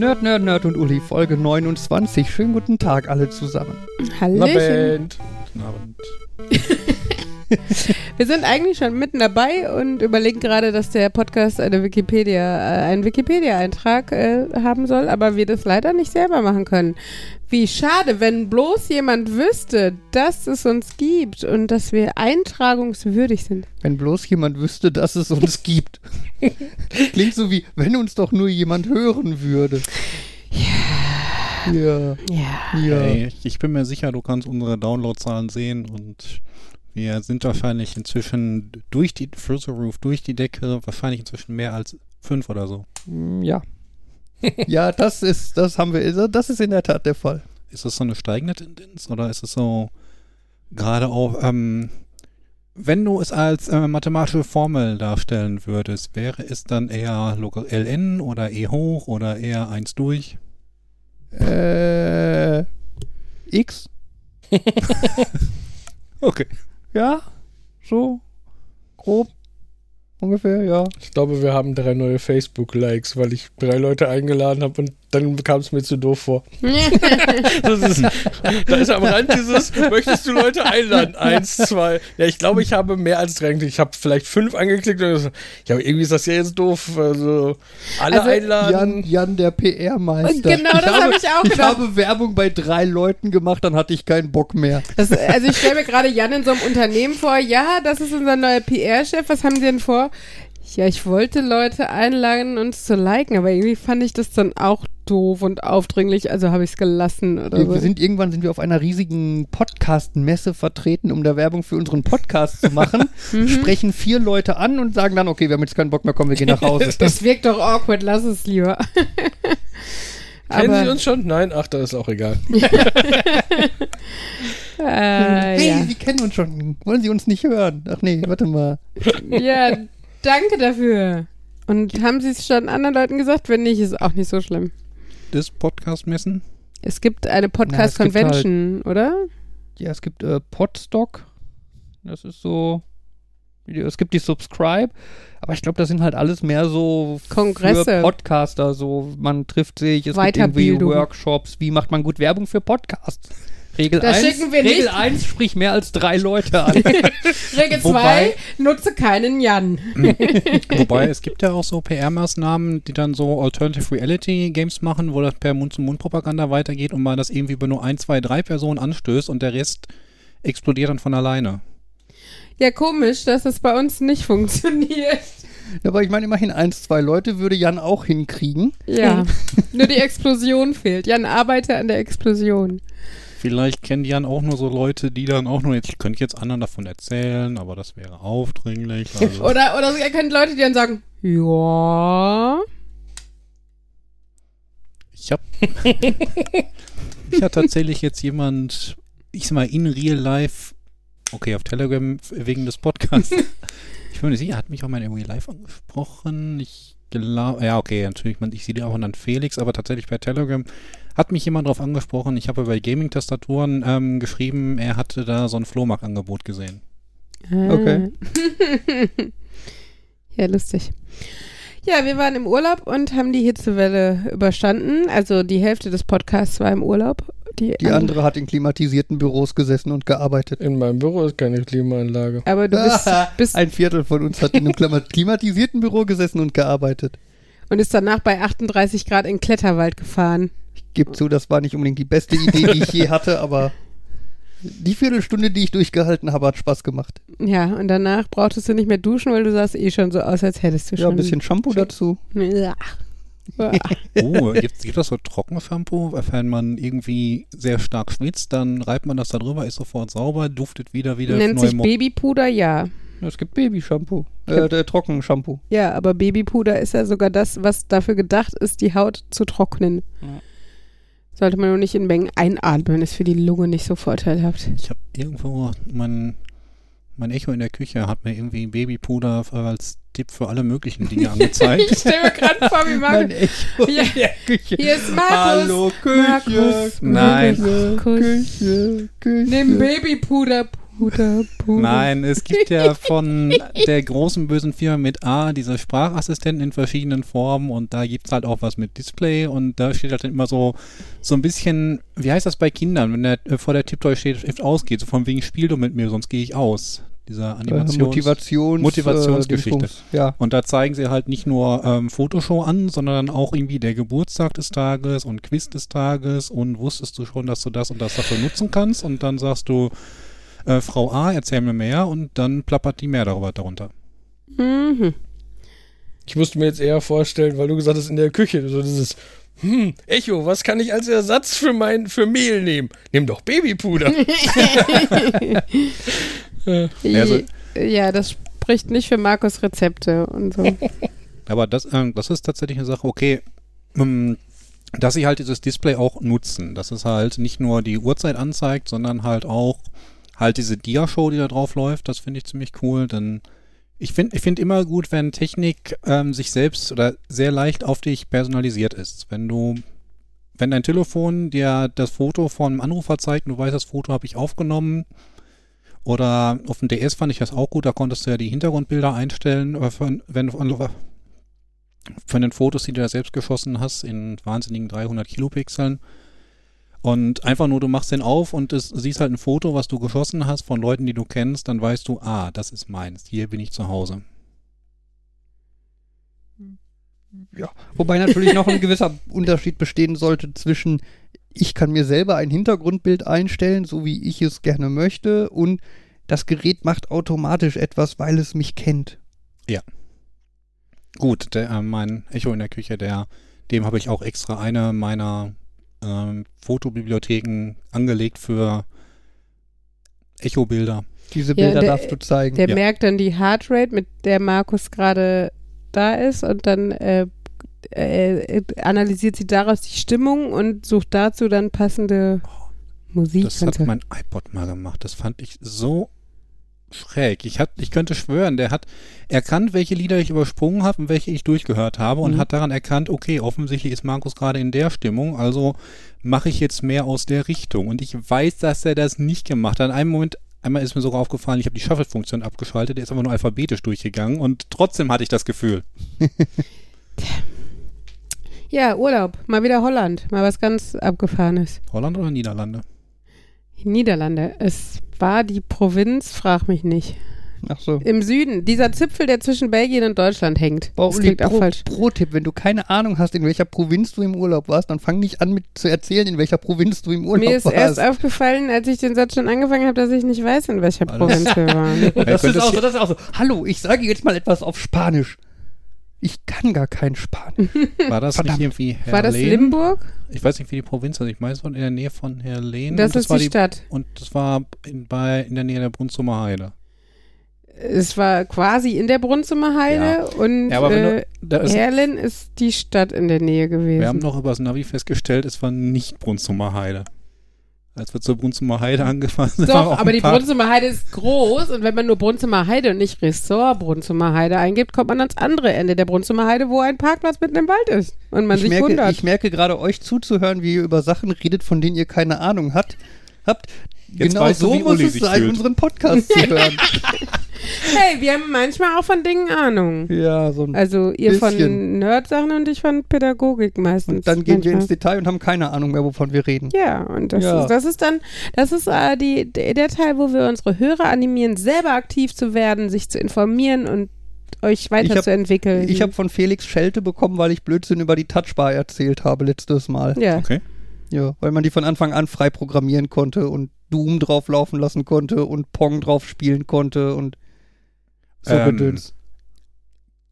Nerd, Nerd, Nerd und Uli, Folge 29. Schönen guten Tag alle zusammen. Hallöchen. Guten Abend. Wir sind eigentlich schon mitten dabei und überlegen gerade, dass der Podcast eine Wikipedia, äh, einen Wikipedia-Eintrag äh, haben soll, aber wir das leider nicht selber machen können. Wie schade, wenn bloß jemand wüsste, dass es uns gibt und dass wir eintragungswürdig sind. Wenn bloß jemand wüsste, dass es uns gibt. Klingt so wie, wenn uns doch nur jemand hören würde. Ja. Ja. Ja. Ja. Hey, ich bin mir sicher, du kannst unsere Downloadzahlen sehen und wir sind wahrscheinlich inzwischen durch die through the roof, durch die Decke, wahrscheinlich inzwischen mehr als fünf oder so. Mm, Ja. ja, das ist, das haben wir, das ist in der Tat der Fall. Ist das so eine steigende Tendenz oder ist es so gerade auch, ähm, wenn du es als äh, mathematische Formel darstellen würdest, wäre es dann eher Log ln oder e hoch oder eher 1 durch? Äh, X? Okay. Ja, so grob ungefähr, ja. Ich glaube, wir haben drei neue Facebook-Likes, weil ich drei Leute eingeladen habe und dann kam es mir zu doof vor. Das ist, da ist am Rand dieses, möchtest du Leute einladen? Eins, zwei. Ja, ich glaube, ich habe mehr als drei angeklickt. Ich habe vielleicht fünf angeklickt und so, ja, irgendwie ist das ja jetzt doof. Also, alle Also, Jan, einladen. Jan der PR-Meister. Genau, das hab ich auch Ich gedacht. habe Werbung bei drei Leuten gemacht, dann hatte ich keinen Bock mehr. Das, also ich stelle mir gerade Jan in so einem Unternehmen vor, ja, das ist unser neuer PR-Chef, was haben Sie denn vor? Ja, ich wollte Leute einladen, uns zu liken, aber irgendwie fand ich das dann auch doof und aufdringlich, also habe ich es gelassen oder Wir, so. wir sind irgendwann sind wir auf einer riesigen Podcast-Messe vertreten, um da Werbung für unseren Podcast zu machen. Mhm. Sprechen vier Leute an und sagen dann, okay, wir haben jetzt keinen Bock mehr, komm, wir gehen nach Hause. das wirkt doch awkward, lass es lieber. Kennen Sie uns schon? Nein? Ach, da ist auch egal. äh, hey, ja. Sie kennen uns schon. Wollen Sie uns nicht hören? Ach nee, warte mal. ja, danke dafür. Und haben Sie es schon anderen Leuten gesagt? Wenn nicht, ist auch nicht so schlimm. Das Podcast-Messen? Es gibt eine Podcast-Convention, oder? Ja, es gibt äh, Podstock. Das ist so. Es gibt die Subscribe, aber ich glaube, das sind halt alles mehr so Kongresse. für Podcaster. So, man trifft sich, es gibt irgendwie Weiterbildung. Workshops. Wie macht man gut Werbung für Podcasts? Regel Das 1, schicken wir Regel nicht. 1, sprich mehr als drei Leute an. Regel 2, Wobei- nutze keinen Jan. Wobei, es gibt ja auch so PR-Maßnahmen, die dann so Alternative Reality Games machen, wo das per Mund-zu-Mund-Propaganda weitergeht und man das irgendwie über nur ein, zwei, drei Personen anstößt und der Rest explodiert dann von alleine. Ja, komisch, dass das bei uns nicht funktioniert. aber ich meine, immerhin eins, zwei Leute würde Jan auch hinkriegen. Ja, nur die Explosion fehlt. Jan arbeite an der Explosion. Vielleicht kennen die dann auch nur so Leute, die dann auch nur jetzt, ich könnte jetzt anderen davon erzählen, aber das wäre aufdringlich. Also Oder, oder ihr kennt Leute, die dann sagen, ja, ich habe ich hab tatsächlich jetzt jemand, ich sag mal, in real life, okay, auf Telegram wegen des Podcasts. ich bin mir sicher, hat mich auch mal in real life angesprochen. Ich glaube, ja, okay, natürlich, man, ich sehe auch dann Felix, aber tatsächlich bei Telegram hat mich jemand drauf angesprochen. Ich habe bei Gaming-Tastaturen ähm, geschrieben, er hatte da so ein Flohmarkt-Angebot gesehen. Okay. ja, lustig. Ja, wir waren im Urlaub und haben die Hitzewelle überstanden. Also die Hälfte des Podcasts war im Urlaub. Die, Die andere hat in klimatisierten Büros gesessen und gearbeitet. In meinem Büro ist keine Klimaanlage. Aber du bist, bist Ein Viertel von uns hat in einem klima- klimatisierten Büro gesessen und gearbeitet. und ist danach bei 38 Grad in Kletterwald gefahren. Ich gebe zu, das war nicht unbedingt die beste Idee, die ich je hatte, aber die Viertelstunde, die ich durchgehalten habe, hat Spaß gemacht. Ja, und danach brauchtest du nicht mehr duschen, weil du sahst eh schon so aus, als hättest du Ja, schon. ein bisschen Shampoo dazu. Ja. Ja. Oh, gibt, gibt das so Trockenshampoo? Wenn man irgendwie sehr stark schwitzt, dann reibt man das da drüber, ist sofort sauber, duftet wieder wieder Nennt sich Mo- Babypuder, ja. Es gibt Babyshampoo. Äh, der Trockenshampoo. Ja, aber Babypuder ist ja sogar das, was dafür gedacht ist, die Haut zu trocknen. Ja. Sollte man nur nicht in Mengen einatmen, ist für die Lunge nicht so vorteilhaft. Ich habe irgendwo mein, mein Echo in der Küche hat mir irgendwie Babypuder als Tipp für alle möglichen Dinge angezeigt. Ich stelle mir gerade vor, wie Markus. Echo Ja. in der Küche. Hier ist Markus. Hallo Küche, Markus, Nein. Markus. Küche, Küche. Nimm Babypuder. Huda, Puda. Nein, es gibt ja von der großen bösen Firma mit A diese Sprachassistenten in verschiedenen Formen und da gibt's halt auch was mit Display und da steht halt immer so, so ein bisschen, wie heißt das bei Kindern, wenn der äh, vor der Tipptoy steht, ausgeht, so von wegen Spiel du mit mir, sonst gehe ich aus. Dieser Äh, Animations Motivations, Motivationsgeschichte. Äh, ja. Und da zeigen sie halt nicht nur ähm, Fotoshow an, sondern dann auch irgendwie der Geburtstag des Tages und Quiz des Tages und wusstest du schon, dass du das und das dafür nutzen kannst und dann sagst du, äh, Frau A, erzähl mir mehr und dann plappert die mehr darüber darunter. Mhm. Ich musste mir jetzt eher vorstellen, weil du gesagt hast, in der Küche, so dieses, hm, Echo, was kann ich als Ersatz für mein, für Mehl nehmen? Nimm doch Babypuder. Also- ja, das spricht nicht für Markus Rezepte und so. Aber das, ähm, das ist tatsächlich eine Sache, okay, ähm, dass sie halt dieses Display auch nutzen, dass es halt nicht nur die Uhrzeit anzeigt, sondern halt auch halt diese Dia-Show, die da drauf läuft, das finde ich ziemlich cool, denn ich finde ich finde immer gut, wenn Technik ähm, sich selbst oder sehr leicht auf dich personalisiert ist. Wenn du, wenn dein Telefon dir das Foto von einem Anrufer zeigt und du weißt, das Foto habe ich aufgenommen, oder auf dem DS fand ich das auch gut, da konntest du ja die Hintergrundbilder einstellen, von, wenn du von den Fotos, die du da selbst geschossen hast, in wahnsinnigen 300 Kilopixeln. Und einfach nur, du machst den auf und es, siehst halt ein Foto, was du geschossen hast von Leuten, die du kennst, dann weißt du, ah, das ist meins, hier bin ich zu Hause. Ja, wobei natürlich noch ein gewisser Unterschied bestehen sollte zwischen ich kann mir selber ein Hintergrundbild einstellen, so wie ich es gerne möchte, und das Gerät macht automatisch etwas, weil es mich kennt. Gut, der, äh, mein Echo in der Küche, der, dem habe ich auch extra eine meiner ähm, Fotobibliotheken angelegt für Echo-Bilder. Diese Ja, Bilder der- darfst du zeigen. Der Ja. merkt dann die Heartrate, mit der Markus gerade da ist und dann äh, äh, analysiert sie daraus die Stimmung und sucht dazu dann passende Musik. Das hat mein iPod mal gemacht. Das fand ich so schräg. Ich, hat, ich könnte schwören, der hat erkannt, welche Lieder ich übersprungen habe und welche ich durchgehört habe und Mhm. hat daran erkannt, okay, offensichtlich ist Markus gerade in der Stimmung, also mache ich jetzt mehr aus der Richtung. Und ich weiß, dass er das nicht gemacht hat. In einem Moment, einmal ist mir sogar aufgefallen, ich habe die Shuffle-Funktion abgeschaltet, der ist aber nur alphabetisch durchgegangen und trotzdem hatte ich das Gefühl. ja, Urlaub. Mal wieder Holland. Mal was ganz Abgefahrenes. Holland oder Niederlande? Niederlande. Es war die Provinz, frag mich nicht. Ach so. Im Süden. Dieser Zipfel, der zwischen Belgien und Deutschland hängt. Boah, das Uli, klingt auch Pro, falsch. Pro-Tipp, wenn du keine Ahnung hast, in welcher Provinz du im Urlaub warst, dann fang nicht an mit zu erzählen, in welcher Provinz du im Urlaub Mir ist warst. erst aufgefallen, als ich den Satz schon angefangen habe, dass ich nicht weiß, in welcher Alles. Provinz wir waren. das, ist auch so, das ist auch so. Hallo, ich sage jetzt mal etwas auf Spanisch. Ich kann gar kein Spanisch. War das Verdammt. nicht irgendwie Herrlen? War das Limburg? Ich weiß nicht, wie die Provinz ist. Ich meine, es war in der Nähe von Herrlen. Das und ist war die Stadt. Und das war in, bei, in der Nähe der Brunsumer Heide. Es war quasi in der Brunsumer Heide und Ja, aber wenn äh, ist, Herlen ist die Stadt in der Nähe gewesen. wir haben noch über das Navi festgestellt, es war nicht Brunsumer Heide. Als wir zur Brunsumer Heide angefahren sind, Doch, aber die Brunsumer Heide ist groß und wenn man nur Brunsumer Heide und nicht Ressort Brunsumer Heide eingibt, kommt man ans andere Ende der Brunsumer Heide, wo ein Parkplatz mitten im Wald ist und man ich, sich merke, wundert. ich merke gerade euch zuzuhören, wie ihr über Sachen redet, von denen ihr keine Ahnung habt. Jetzt genau weißt du, so wie muss Uli es sein, fühlt. unseren Podcast zu hören. hey, wir haben manchmal auch von Dingen Ahnung. ja, so ein Also ihr von Bisschen. Nerd-Sachen und ich von Pädagogik meistens. Und dann gehen wir manchmal. ins Detail und haben keine Ahnung mehr, wovon wir reden. Ja, und das, Ja. Ist, das ist dann, das ist äh, die, der der Teil, wo wir unsere Hörer animieren, selber aktiv zu werden, sich zu informieren und euch weiterzuentwickeln. Ich habe von Felix Schelte bekommen, weil ich Blödsinn über die Touchbar erzählt habe letztes Mal. ja. Okay. Ja, weil man die von Anfang an frei programmieren konnte und Doom drauf laufen lassen konnte und Pong drauf spielen konnte und so Ähm, Gedöns.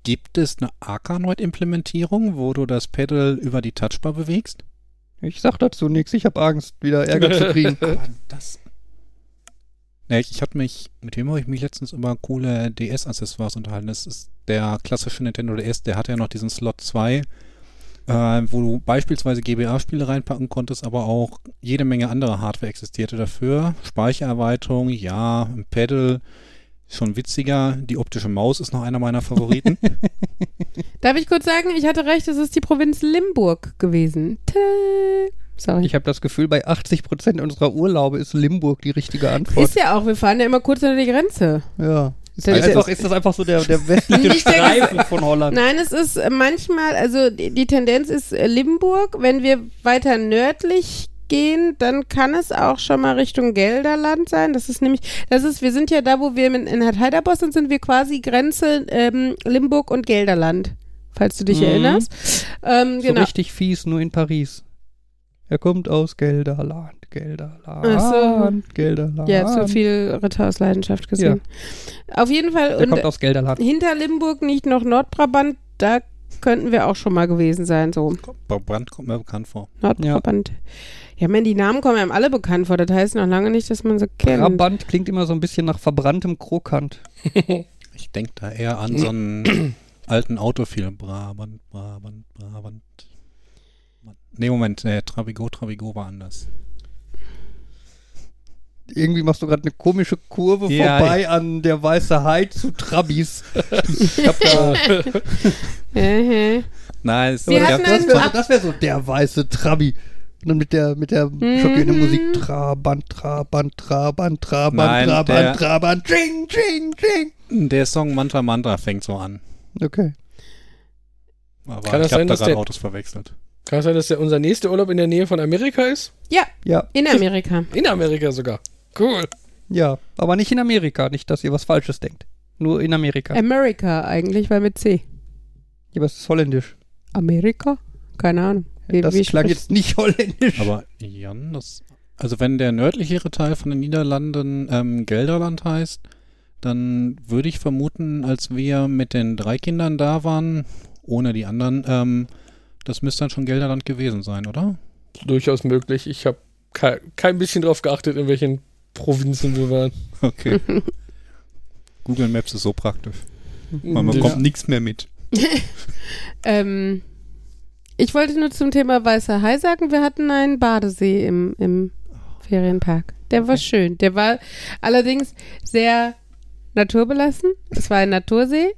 Gibt es eine Arkanoid-Implementierung, wo du das Pedal über die Touchbar bewegst? Ich sag dazu nichts, ich habe Angst, wieder Ärger zu kriegen. Aber das. Nee, ich, ich hatte mich, mit wem habe ich mich letztens über coole DS-Accessoires unterhalten. Das ist der klassische Nintendo DS, der hatte ja noch diesen Slot 2, äh, wo du beispielsweise GBA-Spiele reinpacken konntest, aber auch jede Menge andere Hardware existierte dafür. Speichererweiterung, ja, ein Pedal, schon witziger. Die optische Maus ist noch einer meiner Favoriten. Darf ich kurz sagen, ich hatte recht, es ist die Provinz Limburg gewesen. Tö. Sorry. Ich habe das Gefühl, bei 80 Prozent unserer Urlaube ist Limburg die richtige Antwort. ist ja auch, wir fahren ja immer kurz unter die Grenze. ja. Ist, Das einfach, ist das einfach so der, der westliche Streifen von Holland? Nein, es ist äh, manchmal, also die, die Tendenz ist äh, Limburg. Wenn wir weiter nördlich gehen, dann kann es auch schon mal Richtung Gelderland sein. Das ist nämlich, das ist, wir sind ja da, wo wir in, in Heiderbos sind, sind wir quasi Grenze ähm, Limburg und Gelderland, falls du dich Mhm. erinnerst. Ähm, So genau. richtig fies, nur in Paris. Er kommt aus Gelderland, Gelderland, Ach Gelderland. Ja, zu viel Ritter aus Leidenschaft gesehen. Auf jeden Fall. Er Und kommt aus Gelderland. hinter Limburg nicht noch Nordbrabant, da könnten wir auch schon mal gewesen sein, so. Brand kommt mir bekannt vor. Nordbrabant. Ja, man, die Namen kommen einem alle bekannt vor. Das heißt noch lange nicht, dass man sie kennt. Brabant klingt immer so ein bisschen nach verbranntem Krokant. Ich denke da eher an so einen alten Autofilm. Brabant, Brabant, Brabant. Nee, Moment, nee, Travigo, Travigo war anders. Irgendwie machst du gerade eine komische Kurve Ja, vorbei an der Weiße Hai zu Trabis. Ich hab da, Mhm. Nein, ja, hatten das einen- wäre das wär so der weiße Trabi. Und dann mit der, mit der schockierenden Mhm. Musik Trabant, Trabant, Trabant, Trabant, Nein, Trabant, der- Trabant, Ching, Ching, Ching. der Song Mantra Mantra fängt so an. Okay. Aber Kann das ich habe sein, da dass gerade Autos verwechselt. Kann es sein, dass der unser nächster Urlaub in der Nähe von Amerika ist? Ja, Ja, in Amerika. In Amerika sogar. Cool. ja. Aber nicht in Amerika. Nicht, dass ihr was Falsches denkt. Nur in Amerika. Amerika eigentlich, weil mit C. Ja, aber es ist holländisch. Amerika? Keine Ahnung. Wie, Das wie klang spricht- jetzt nicht holländisch. Aber Jan, das. Also wenn der nördlichere Teil von den Niederlanden ähm, Gelderland heißt, dann würde ich vermuten, als wir mit den drei Kindern da waren, ohne die anderen, ähm, das müsste dann schon Gelderland gewesen sein, oder? Durchaus möglich. Ich habe kein, kein bisschen drauf geachtet, in welchen Provinzen wir waren. Okay. Google Maps ist so praktisch. Man Ja. bekommt nichts mehr mit. Ähm, ich wollte nur zum Thema Weißer Hai sagen, wir hatten einen Badesee im, im Ferienpark. Der war schön. Der war allerdings sehr naturbelassen. Es war ein Natursee.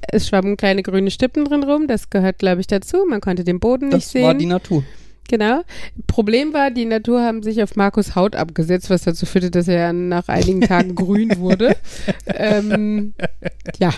Es schwammen kleine grüne Stippen drin rum. Das gehört, glaube ich, dazu. Man konnte den Boden nicht Das sehen. war die Natur. Genau. Problem war, die Natur haben sich auf Markus Haut abgesetzt, was dazu führte, dass er nach einigen Tagen grün wurde. ähm, ja.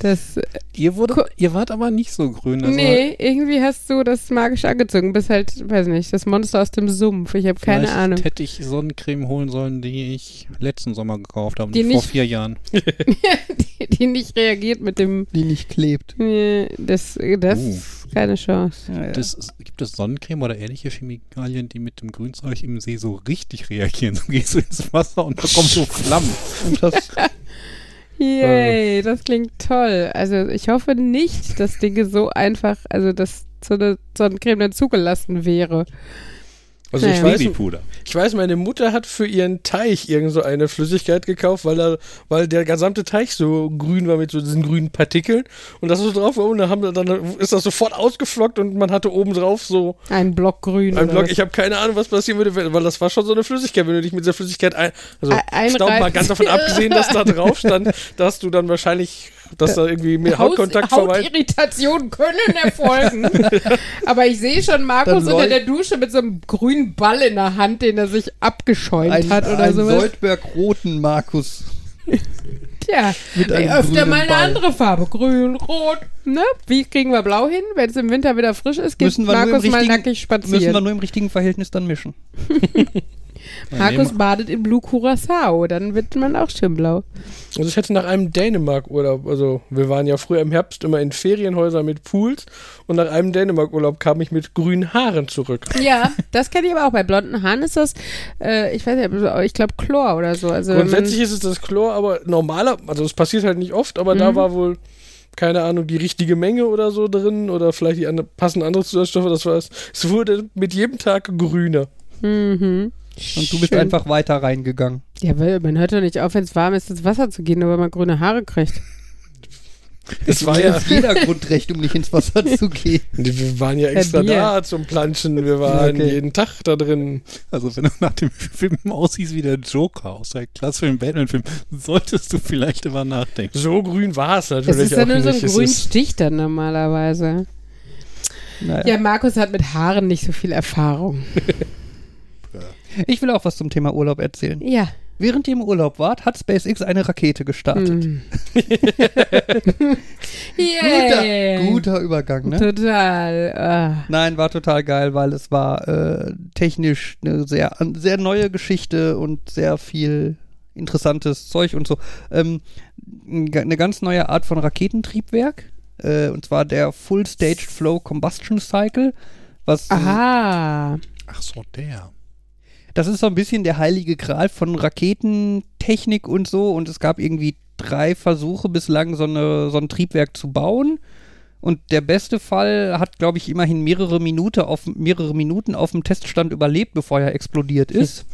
Das, Ihr, wurde, ihr wart aber nicht so grün. Also nee, irgendwie hast du das magisch angezogen. Bist halt, weiß nicht, das Monster aus dem Sumpf. Ich habe keine vielleicht Ahnung. hätte ich Sonnencreme holen sollen, die ich letzten Sommer gekauft habe, Die vor nicht- vier Jahren. die, die nicht reagiert mit dem, Die nicht klebt. das, das Uh. ist keine Chance. Ja, ja. Das, gibt es Sonnencreme oder ähnliche Chemikalien, die mit dem Grünzeug im See so richtig reagieren? Du gehst ins Wasser und da kommen so Flammen. Und das, Yay, das klingt toll. Also ich hoffe nicht, dass Dinge so einfach, also dass so eine Sonnencreme dann zugelassen wäre. Also ich Naja. weiß, Babypuder. ich weiß, meine Mutter hat für ihren Teich irgend so eine Flüssigkeit gekauft, weil, er, weil der gesamte Teich so grün war mit so diesen grünen Partikeln. Und das so drauf war und dann, haben, dann ist das sofort ausgeflockt und man hatte oben drauf so Ein Block grün. ein Block. was? Ich habe keine Ahnung, was passieren würde, wenn- weil das war schon so eine Flüssigkeit. Wenn du dich mit dieser Flüssigkeit ein, also Ein- ich glaube mal ganz davon abgesehen, dass da drauf stand, dass du dann wahrscheinlich, dass da irgendwie mehr Hautkontakt vorbei. Hautirritationen können erfolgen. Aber ich sehe schon Markus unter der Dusche mit so einem grünen Ball in der Hand, den er sich abgeschäumt ein, hat oder ein sowas. Soldberg-roten Markus. Tja, Mit ey, einem öfter mal eine Ball. andere Farbe. Grün, rot. Ne? Wie kriegen wir blau hin? Wenn es im Winter wieder frisch ist, geht Markus mal nackig Müssen wir spazieren. nur im richtigen Verhältnis dann mischen. Markus badet in Blue Curacao, dann wird man auch schön blau. Also ich hätte nach einem Dänemark-Urlaub, also wir waren ja früher im Herbst immer in Ferienhäusern mit Pools und nach einem Dänemark-Urlaub kam ich mit grünen Haaren zurück. Ja, das kenne ich aber auch. Bei blonden Haaren ist das, äh, ich weiß nicht, ich glaube Chlor oder so. Also Grundsätzlich ist es das Chlor, aber normaler, also es passiert halt nicht oft, aber da Mhm. war wohl, keine Ahnung, die richtige Menge oder so drin oder vielleicht die andere, passenden andere Zusatzstoffe, das war es. Es wurde mit jedem Tag grüner. Mhm. Und du bist Schön. einfach weiter reingegangen. Ja, weil man hört doch nicht auf, wenn es warm ist, ins Wasser zu gehen, nur weil man grüne Haare kriegt. Es war ja, jeder Grundrecht, um nicht ins Wasser zu gehen. wir waren ja extra da zum Planschen, wir waren Okay. jeden Tag da drin. Also wenn du nach dem Film aussiehst wie der Joker aus der klassischen Batman-Film, solltest du vielleicht über nachdenken. So grün war es Das natürlich ist ja auch nur so ein. Es ist- Stich dann normalerweise. Naja. Ja, Markus hat mit Haaren nicht so viel Erfahrung. Ich will auch was zum Thema Urlaub erzählen. Ja. Während ihr im Urlaub wart, hat SpaceX eine Rakete gestartet. Hm. Guter, Yay. guter Übergang, ne? Total. Ah. Nein, war total geil, weil es war äh, technisch eine sehr, sehr neue Geschichte und sehr viel interessantes Zeug und so. Ähm, eine ganz neue Art von Raketentriebwerk, äh, und zwar der Full Staged Flow Combustion Cycle, was Aha. Ach so, der. Das ist so ein bisschen der heilige Gral von Raketentechnik und so. Und es gab irgendwie drei Versuche bislang, so, eine, so ein Triebwerk zu bauen. Und der beste Fall hat, glaube ich, immerhin mehrere, Minute auf, mehrere Minuten auf dem Teststand überlebt, bevor er explodiert ist.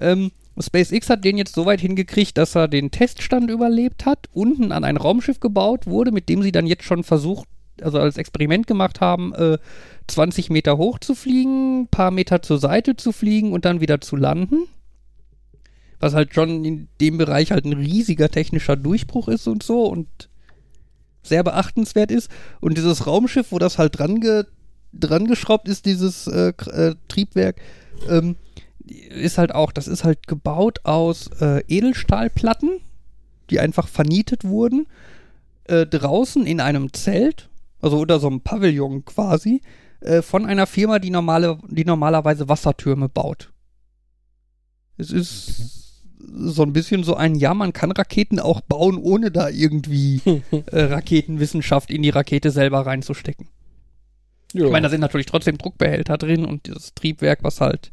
ähm, SpaceX hat den jetzt so weit hingekriegt, dass er den Teststand überlebt hat, unten an ein Raumschiff gebaut wurde, mit dem sie dann jetzt schon versucht, also als Experiment gemacht haben, äh, 20 Meter hoch zu fliegen, paar Meter zur Seite zu fliegen und dann wieder zu landen. Was halt schon in dem Bereich halt ein riesiger technischer Durchbruch ist und so und sehr beachtenswert ist. Und dieses Raumschiff, wo das halt dran, ge dran geschraubt ist, dieses äh, äh, Triebwerk, ähm, ist halt auch, das ist halt gebaut aus äh, Edelstahlplatten, die einfach vernietet wurden, äh, draußen in einem Zelt, also unter so einem Pavillon quasi, äh, von einer Firma, die, normale, die normalerweise Wassertürme baut. Es ist so ein bisschen so ein, ja, man kann Raketen auch bauen, ohne da irgendwie äh, Raketenwissenschaft in die Rakete selber reinzustecken. Ja. Ich meine, da sind natürlich trotzdem Druckbehälter drin und dieses Triebwerk, was halt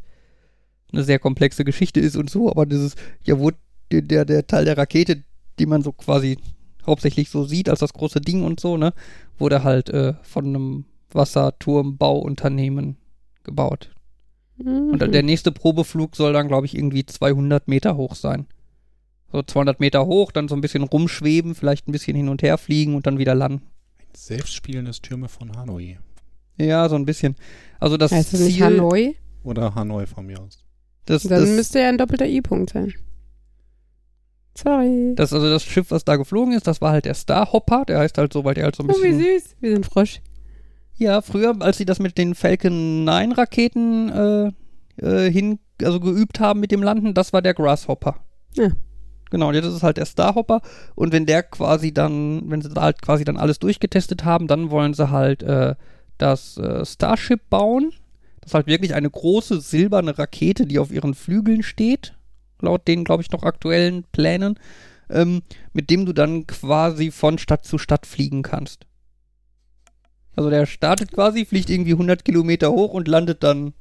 eine sehr komplexe Geschichte ist und so, aber dieses, ja, wo der, der, der Teil der Rakete, die man so quasi hauptsächlich so sieht als das große Ding und so, ne, wurde halt äh, von einem Wasserturmbauunternehmen gebaut. Mhm. Und der nächste Probeflug soll dann, glaube ich, irgendwie 200 Meter hoch sein. So 200 Meter hoch, dann so ein bisschen rumschweben, vielleicht ein bisschen hin und her fliegen und dann wieder landen. Ein selbstspielendes Türme von Hanoi. Ja, so ein bisschen. Also das heißt das nicht Ziel, Hanoi? Oder Hanoi von mir aus. das, Dann das, müsste ja ein doppelter I-Punkt sein. Sorry. das, also das Schiff, was da geflogen ist, das war halt der Starhopper, der heißt halt so, weil der halt so ein oh, wie bisschen. süß. Wir sind Frosch. Ja, früher, als sie das mit den Falcon 9 Raketen äh, äh, hin, also geübt haben mit dem Landen, das war der Grasshopper. Ja. Genau, und jetzt ist es halt der Starhopper. Und wenn der quasi dann, wenn sie da halt quasi dann alles durchgetestet haben, dann wollen sie halt äh, das äh, Starship bauen. Das ist halt wirklich eine große silberne Rakete, die auf ihren Flügeln steht. Laut den, glaube ich, noch aktuellen Plänen. Ähm, mit dem du dann quasi von Stadt zu Stadt fliegen kannst. Also der startet quasi, fliegt irgendwie 100 Kilometer hoch und landet dann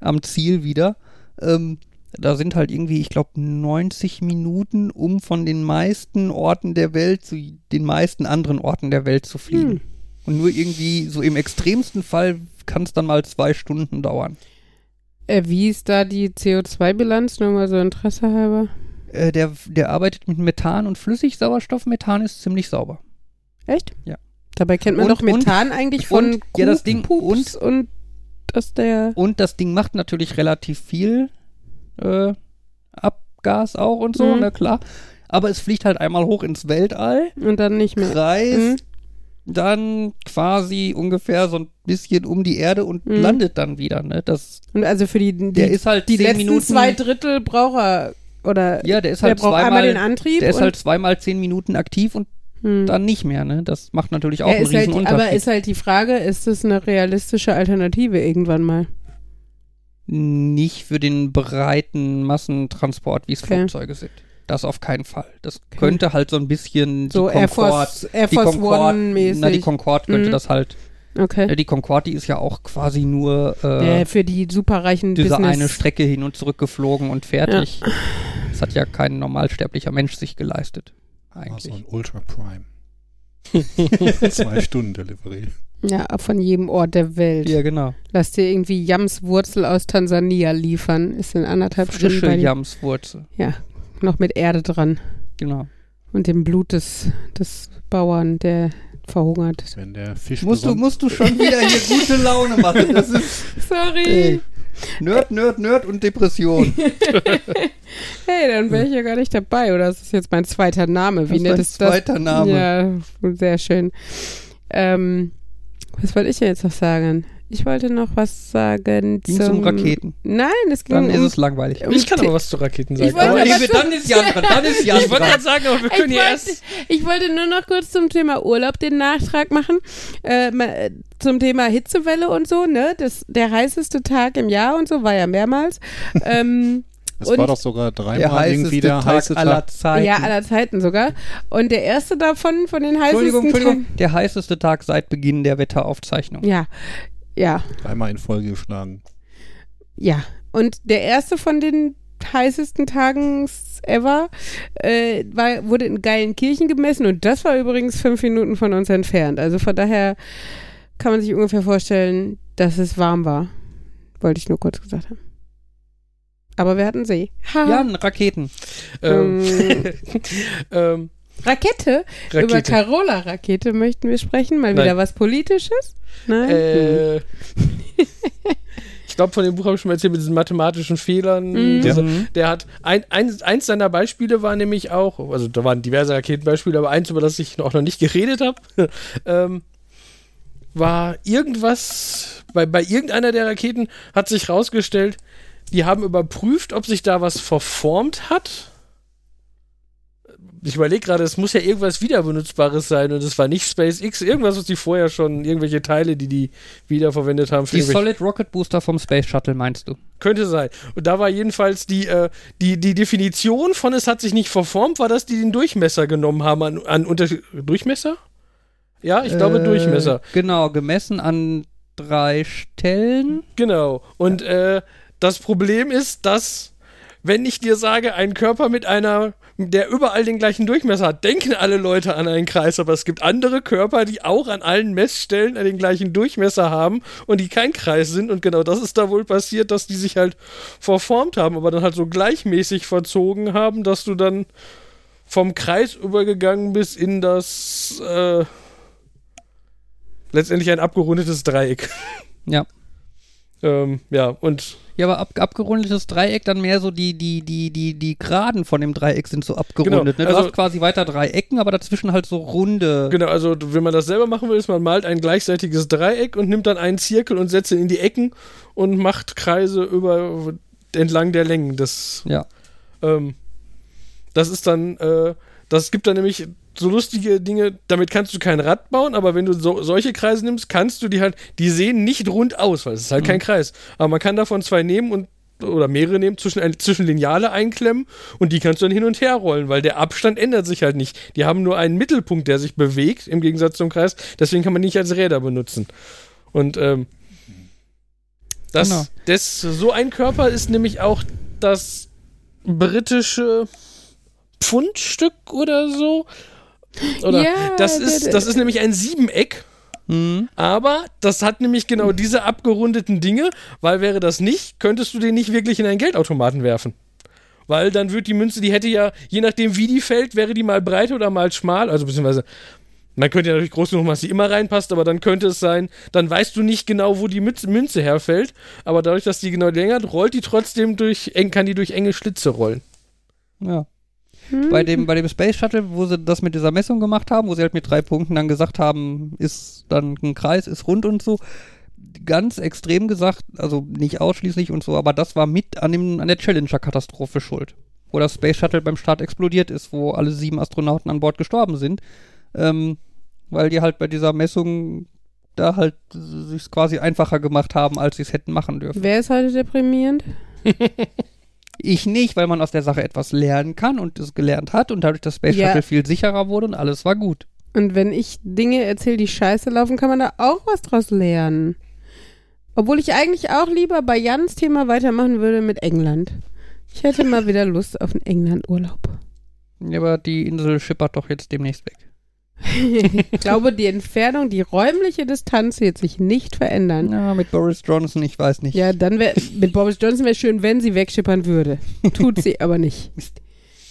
am Ziel wieder. Ähm, da sind halt irgendwie, ich glaube, 90 Minuten, um von den meisten Orten der Welt zu den meisten anderen Orten der Welt zu fliegen. Hm. Und nur irgendwie, so im extremsten Fall, kann es dann mal zwei Stunden dauern. Äh, wie ist da die CO2-Bilanz? Nur mal so Interesse halber. Äh, der, der arbeitet mit Methan und Flüssigsauerstoff. Methan ist ziemlich sauber. Echt? Ja. Dabei kennt man Und- doch Methan eigentlich von und- ja, das Ding- Kuhpups und dass der Und das Ding macht natürlich relativ viel äh, Abgas auch und so, Mhm. na klar. Aber es fliegt halt einmal hoch ins Weltall, und dann nicht mehr. kreist dann quasi ungefähr so ein bisschen um die Erde und Mhm. landet dann wieder. Ne? Das, Und also für die, die, der ist halt die letzten Minuten. zwei Drittel braucht er oder ja, der ist der halt einmal den zweimal. Antrieb. Der ist halt zweimal zehn Minuten aktiv und hm. dann nicht mehr. Ne? Das macht natürlich auch ja, einen ist halt, riesen aber ist halt die Frage, ist das eine realistische Alternative irgendwann mal? nicht für den breiten Massentransport, wie es Okay. Flugzeuge sind. Das auf keinen Fall. Das Okay. könnte halt so ein bisschen So die Air Concorde, Force, Air die Force Concorde, One mäßig. na, die Concorde könnte Mhm. das halt. okay. Ja, die Concorde, die ist ja auch quasi nur äh, ja, für die superreichen diese Business. eine Strecke hin und zurück geflogen und fertig. Das hat ja kein normalsterblicher Mensch sich geleistet. Also Eigentlich. ein Ultra Prime. Zwei Stunden Delivery. Ja, von jedem Ort der Welt. Ja, genau. Lass dir irgendwie Jamswurzel aus Tansania liefern. Ist in anderthalb Stunden Frische bei dir. Noch mit Erde dran. Genau. Und dem Blut des, des Bauern, der verhungert. Wenn der Fisch Musst du, musst du schon wieder hier gute Laune machen. Das ist Sorry. ey, Nerd, Nerd, Nerd und Depression. Hey, dann wäre ich ja gar nicht dabei. Oder ist das jetzt mein zweiter Name? Wie Das ist nett ist das? zweiter Name. Ja, sehr schön. Ähm, Was wollte ich denn jetzt noch sagen? Ich wollte noch was sagen Ging es um Raketen? Nein, es ging Dann um... ist es langweilig. um Ich kann aber was zu Raketen sagen. Aber aber ich, schon- dann ist Jan dran, dann ist Jan ich wollte gerade sagen, aber wir können ich, ja wollte, erst. ich wollte nur noch kurz zum Thema Urlaub den Nachtrag machen. Äh, zum Thema Hitzewelle und so, ne? Das, der heißeste Tag im Jahr und so war ja mehrmals. ähm, Es Und war doch sogar Der dreimal irgendwie heißeste der Tag heiße aller Tag. Zeiten. ja, aller Zeiten sogar. Und der erste davon, von den heißesten Entschuldigung, Entschuldigung. Der heißeste Tag seit Beginn der Wetteraufzeichnung. Ja, ja, Dreimal in Folge geschlagen. ja. Und der erste von den heißesten Tagen ever äh, war, wurde in Geilenkirchen gemessen und das war übrigens fünf Minuten von uns entfernt. Also von daher kann man sich ungefähr vorstellen, dass es warm war. Wollte ich nur kurz gesagt haben. Aber wir hatten See. Ha. Jan, Raketen. Ähm, ähm, Rakete. Über Rakete. Carola-Rakete möchten wir sprechen. Mal Nein. wieder was Politisches. Nein. Äh, ich glaube, von dem Buch habe ich schon mal erzählt mit diesen mathematischen Fehlern. Mhm. Diese, Mhm. Der hat ein, ein, eins seiner Beispiele war nämlich auch, also da waren diverse Raketenbeispiele, aber eins, über das ich auch noch nicht geredet habe, ähm, war irgendwas, bei, bei irgendeiner der Raketen hat sich rausgestellt, die haben überprüft, ob sich da was verformt hat. Ich überlege gerade, es muss ja irgendwas Wiederbenutzbares sein und es war nicht SpaceX, irgendwas, was die vorher schon, irgendwelche Teile, die die wiederverwendet haben. Die Solid Rocket Booster vom Space Shuttle meinst du? könnte sein. Und da war jedenfalls die, äh, die, die Definition von es hat sich nicht verformt, war, dass die den Durchmesser genommen haben an, an Unterschied. Durchmesser? Ja, ich glaube Äh, Durchmesser. Genau, gemessen an drei Stellen. Genau. Und äh, das Problem ist, dass, wenn ich dir sage, ein Körper mit einer, der überall den gleichen Durchmesser hat, denken alle Leute an einen Kreis, aber es gibt andere Körper, die auch an allen Messstellen den gleichen Durchmesser haben und die kein Kreis sind. Und genau das ist da wohl passiert, dass die sich halt verformt haben, aber dann halt so gleichmäßig verzogen haben, dass du dann vom Kreis übergegangen bist in das äh, letztendlich ein abgerundetes Dreieck. Ja. Ähm, ja, und Ja, aber ab, abgerundetes Dreieck, dann mehr so die, die, die, die, die Geraden von dem Dreieck sind so abgerundet. Genau, ne? Du also- hast quasi weiter drei Ecken, aber dazwischen halt so runde. genau, also wenn man das selber machen will, ist man malt ein gleichseitiges Dreieck und nimmt dann einen Zirkel und setzt ihn in die Ecken und macht Kreise über entlang der Längen. Das, Ja. ähm, das ist dann, äh, das gibt dann nämlich so lustige Dinge, damit kannst du kein Rad bauen, aber wenn du so, solche Kreise nimmst, kannst du die halt, die sehen nicht rund aus, weil es ist halt kein Kreis. Aber man kann davon zwei nehmen und oder mehrere nehmen, zwischen, ein, zwischen Lineale einklemmen und die kannst du dann hin und her rollen, weil der Abstand ändert sich halt nicht. Die haben nur einen Mittelpunkt, der sich bewegt, im Gegensatz zum Kreis. Deswegen kann man die nicht als Räder benutzen. Und ähm, das, Genau. das, so ein Körper ist nämlich auch das britische Pfundstück oder so. Oder Ja, das ist, das ist nämlich ein Siebeneck. Mhm. Aber das hat nämlich genau diese abgerundeten Dinge, weil wäre das nicht, könntest du den nicht wirklich in einen Geldautomaten werfen. Weil dann wird die Münze, die hätte ja, je nachdem wie die fällt, wäre die mal breit oder mal schmal, also beziehungsweise, man könnte ja natürlich groß genug machen, dass sie immer reinpasst, aber dann könnte es sein, dann weißt du nicht genau, wo die Münze, Münze herfällt, aber dadurch, dass die genau länger hat, rollt die trotzdem durch, kann die durch enge Schlitze rollen. Ja. Bei dem, bei dem Space Shuttle, wo sie das mit dieser Messung gemacht haben, wo sie halt mit drei Punkten dann gesagt haben, ist dann ein Kreis, ist rund und so, ganz extrem gesagt, also nicht ausschließlich und so, aber das war mit an, dem, an der Challenger-Katastrophe schuld. Wo das Space Shuttle beim Start explodiert ist, wo alle sieben Astronauten an Bord gestorben sind. Ähm, weil die halt bei dieser Messung da halt sich quasi einfacher gemacht haben, als sie es hätten machen dürfen. Wer ist heute deprimierend? Ich nicht, weil man aus der Sache etwas lernen kann und es gelernt hat und dadurch das Space Ja. Shuttle viel sicherer wurde und alles war gut. Und wenn ich Dinge erzähle, die scheiße laufen, kann man da auch was draus lernen. Obwohl ich eigentlich auch lieber bei Jans Thema weitermachen würde mit England. Ich hätte mal wieder Lust auf einen England-Urlaub. Ja, aber die Insel schippert doch jetzt demnächst weg. Ich glaube, die Entfernung, die räumliche Distanz wird sich nicht verändern. Ja, mit Boris Johnson, ich weiß nicht. Ja, dann wäre mit Boris Johnson wäre schön, wenn sie wegschippern würde. Tut sie aber nicht.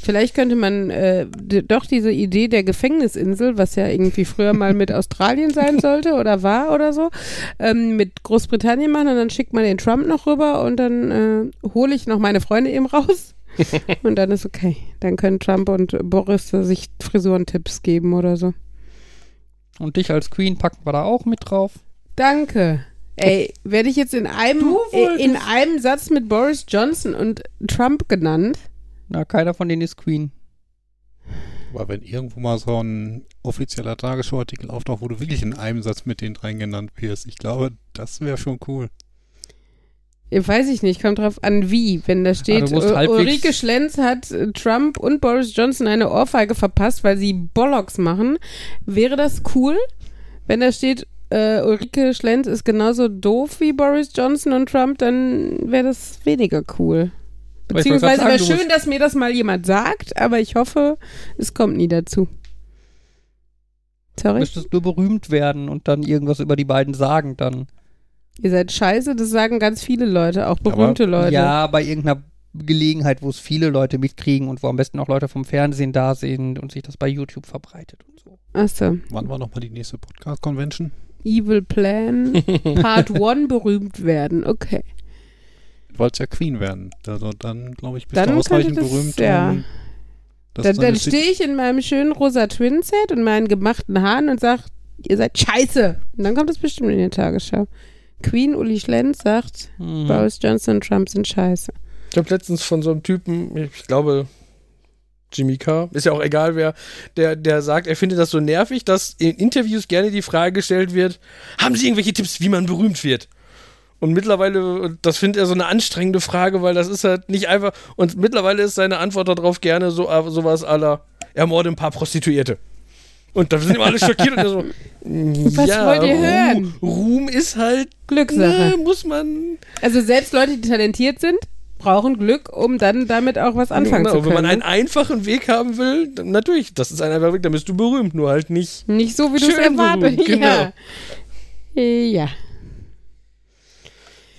Vielleicht könnte man äh, doch diese Idee der Gefängnisinsel, was ja irgendwie früher mal mit Australien sein sollte oder war oder so, ähm, mit Großbritannien machen und dann schickt man den Trump noch rüber und dann äh, hole ich noch meine Freunde eben raus. und dann ist okay. Dann können Trump und Boris sich Frisurentipps geben oder so. Und dich als Queen packen wir da auch mit drauf. Danke. Ey, werde ich jetzt in einem, äh, in einem Satz mit Boris Johnson und Trump genannt? Na, keiner von denen ist Queen. Aber wenn irgendwo mal so ein offizieller Tagesschauartikel auftaucht, wo du wirklich in einem Satz mit den dreien genannt wirst, ich glaube, das wäre schon cool. Weiß ich nicht, kommt drauf an, wie. Wenn da steht, Also du Ul- halbwegs- Ulrike Schlenz hat äh, Trump und Boris Johnson eine Ohrfeige verpasst, weil sie Bollocks machen, wäre das cool. Wenn da steht, äh, Ulrike Schlenz ist genauso doof wie Boris Johnson und Trump, dann wäre das weniger cool. Beziehungsweise wäre du schön, dass mir das mal jemand sagt, aber ich hoffe, es kommt nie dazu. Du Sorry? müsstest nur berühmt werden und dann irgendwas über die beiden sagen dann. Ihr seid scheiße, das sagen ganz viele Leute, auch berühmte Leute. Ja, bei irgendeiner Gelegenheit, wo es viele Leute mitkriegen und wo am besten auch Leute vom Fernsehen da sind und sich das bei YouTube verbreitet und so. Achso. Wann war nochmal die nächste Podcast-Convention? Evil Plan Part 1 berühmt werden. Okay. Du wolltest ja Queen werden. Also dann, glaube ich, bist Dann du ausreichend das- berühmt, ja. um das Dann, dann stehe ich in meinem schönen rosa Twin-Set und meinen gemachten Haaren und sag, ihr seid scheiße. Und dann kommt es bestimmt in die Tagesschau. Queen Uli Schlenz sagt, Mhm. Boris Johnson und Trump sind scheiße. Ich habe letztens von so einem Typen, ich glaube, Jimmy Carr, ist ja auch egal wer, der, der sagt, er findet das so nervig, dass in Interviews gerne die Frage gestellt wird, haben Sie irgendwelche Tipps, wie man berühmt wird? Und mittlerweile, das findet er so eine anstrengende Frage, weil das ist halt nicht einfach, und mittlerweile ist seine Antwort darauf gerne so äh, sowas aller, ermorde ein paar Prostituierte. Und da sind immer alle schockiert und er so, Was ja, wollt ihr Ruhm, hören? Ruhm ist halt, Glückssache. ne, muss man Also selbst Leute, die talentiert sind, brauchen Glück, um dann damit auch was anfangen genau, zu können. Wenn man einen einfachen Weg haben will, dann natürlich, das ist ein einfacher Weg, dann bist du berühmt, nur halt nicht. Nicht so, wie du es berühmt, genau. Ja. Ja.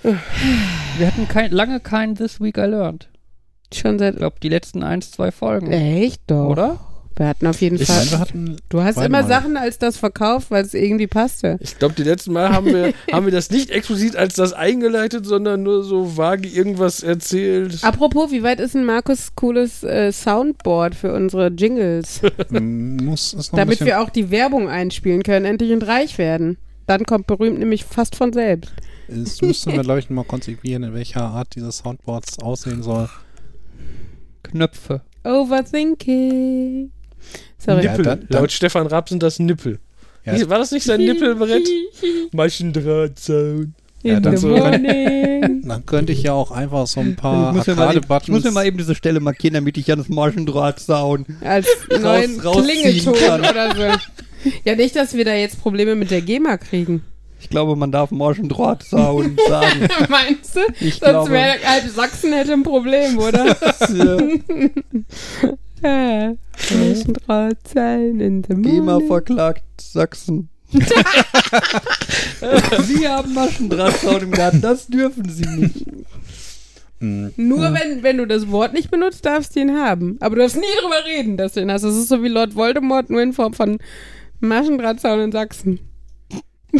Wir hatten kein, lange kein This Week I Learned. Schon seit. Ich glaube, die letzten ein, zwei Folgen. Echt doch. Oder? Wir hatten auf jeden Ich Fall. meine, wir hatten Du hast immer mal. Sachen als das verkauft, weil es irgendwie passte. Ich glaube, die letzten Mal haben wir, haben wir das nicht explizit als das eingeleitet, sondern nur so vage irgendwas erzählt. Apropos, wie weit ist ein Markus cooles äh, Soundboard für unsere Jingles? Muss es noch ein damit wir auch die Werbung einspielen können, endlich und reich werden. Dann kommt berühmt nämlich fast von selbst. es müssen wir, glaube ich, mal konzipieren, in welcher Art diese Soundboards aussehen soll. Knöpfe. Overthinking. Sorry. Ja, Nippel. dann- dann- Laut Stefan Raab sind das Nippel. Ja, War das nicht sein Nippelbrett? Maschendrahtzaun. Ja, dann so-. Dann könnte ich ja auch einfach so ein paar ich, muss mir mal eben, ich muss mir mal eben diese Stelle markieren, damit ich Janus Marschendrahtzaun. Als neuen rausziehen Klingelton kann. oder so. Ja, nicht, dass wir da jetzt Probleme mit der GEMA kriegen. Ich glaube, man darf Marschendrahtzaun sagen. Meinst du? Ich Sonst glaube. wäre halb Sachsen hätte ein Problem, oder? Ja. Ja. Drahtsein in the GEMA verklagt Sachsen. Sie haben Maschendrahtzaun im Garten, das dürfen Sie nicht. Hm, Nur wenn, wenn du das Wort nicht benutzt, darfst du ihn haben. Aber du darfst nie drüber reden, dass du ihn hast. Das ist so wie Lord Voldemort, nur in Form von Maschendrahtzaun in Sachsen.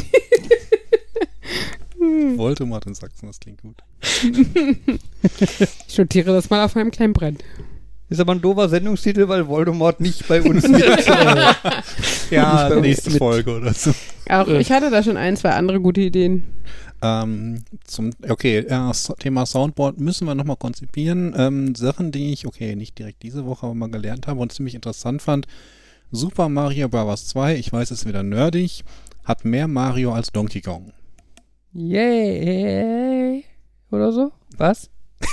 Voldemort in Sachsen, das klingt gut. Ich notiere das mal auf meinem kleinen Brett. Ist aber ein doofer Sendungstitel, weil Voldemort nicht bei uns mit. äh, Ja, bei uns nächste mit. Folge oder so. Auch ich hatte da schon ein, zwei andere gute Ideen. Ähm, zum, okay, äh, Thema Soundboard müssen wir nochmal konzipieren. Ähm, Sachen, die ich, okay, nicht direkt diese Woche, aber mal gelernt habe und ziemlich interessant fand. Super Mario Bros. 2, ich weiß, es ist wieder nerdig, hat mehr Mario als Donkey Kong. Yay. Oder so? Was?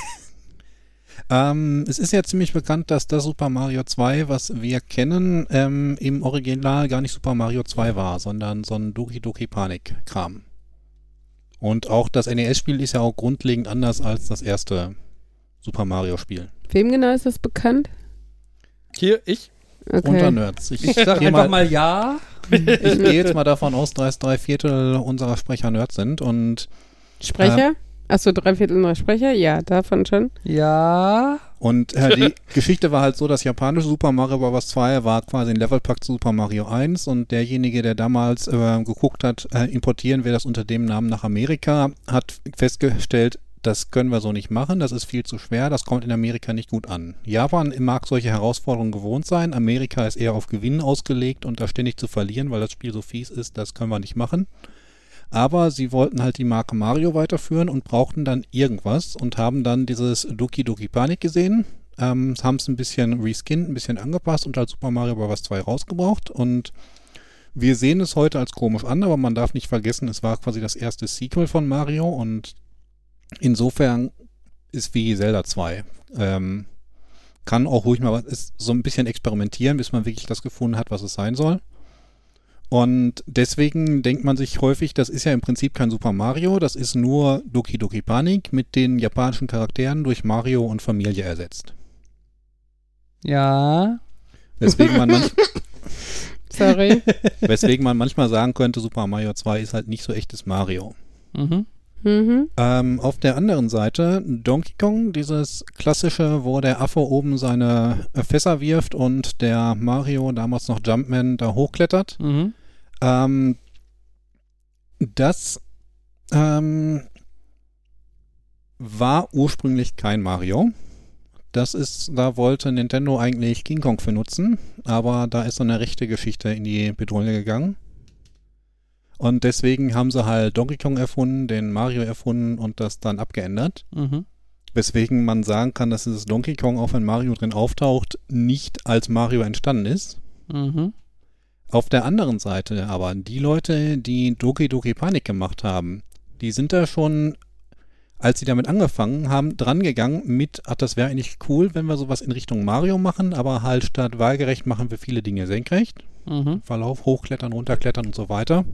Ähm, es ist ja ziemlich bekannt, dass das Super Mario 2, was wir kennen, ähm, im Original gar nicht Super Mario 2 war, sondern so ein Doki Doki Panik-Kram. Und auch das NES-Spiel ist ja auch grundlegend anders als das erste Super Mario-Spiel. Wem genau ist das bekannt? Hier, ich. Unter Okay. Nerds. Ich, Ich sag einfach mal, mal ja. ich gehe jetzt mal davon aus, dass drei Viertel unserer Sprecher Nerds sind und Sprecher? Achso, drei Viertel unserer Sprecher? Ja, davon schon. Ja. Und äh, die Geschichte war halt so, das japanische Super Mario Bros. 2 war quasi ein Levelpack zu Super Mario 1 und derjenige, der damals äh, geguckt hat, äh, importieren wir das unter dem Namen nach Amerika, hat festgestellt, das können wir so nicht machen, das ist viel zu schwer, das kommt in Amerika nicht gut an. Japan mag solche Herausforderungen gewohnt sein, Amerika ist eher auf Gewinn ausgelegt und da ständig zu verlieren, weil das Spiel so fies ist, das können wir nicht machen. Aber sie wollten halt die Marke Mario weiterführen und brauchten dann irgendwas und haben dann dieses Doki Doki Panic gesehen, ähm, haben es ein bisschen reskinned, ein bisschen angepasst und als Super Mario Bros. 2 rausgebraucht und wir sehen es heute als komisch an, aber man darf nicht vergessen, es war quasi das erste Sequel von Mario und insofern ist wie Zelda 2. Ähm, kann auch ruhig mal ist so ein bisschen experimentieren, bis man wirklich das gefunden hat, was es sein soll. Und deswegen denkt man sich häufig, das ist ja im Prinzip kein Super Mario, das ist nur Doki Doki Panic mit den japanischen Charakteren durch Mario und Familie ersetzt. Ja. Weswegen man, manch, Sorry. weswegen man manchmal sagen könnte, Super Mario 2 ist halt nicht so echtes Mario. Mhm. mhm. Ähm, auf der anderen Seite Donkey Kong, dieses klassische, wo der Affe oben seine Fässer wirft und der Mario, damals noch Jumpman, da hochklettert. Mhm. Ähm, das ähm, war ursprünglich kein Mario. Das ist, da wollte Nintendo eigentlich King Kong für nutzen, aber da ist so eine rechte Geschichte in die Bedrohung gegangen. Und deswegen haben sie halt Donkey Kong erfunden, den Mario erfunden und das dann abgeändert. Mhm. Weswegen man sagen kann, dass dieses Donkey Kong, auch wenn Mario drin auftaucht, nicht als Mario entstanden ist. Mhm. Auf der anderen Seite aber, die Leute, die Doki Doki Panic gemacht haben, die sind da schon, als sie damit angefangen haben, drangegangen mit, ach, das wäre eigentlich cool, wenn wir sowas in Richtung Mario machen, aber halt statt waagerecht machen wir viele Dinge senkrecht. Mhm. Verlauf, hochklettern, runterklettern und so weiter.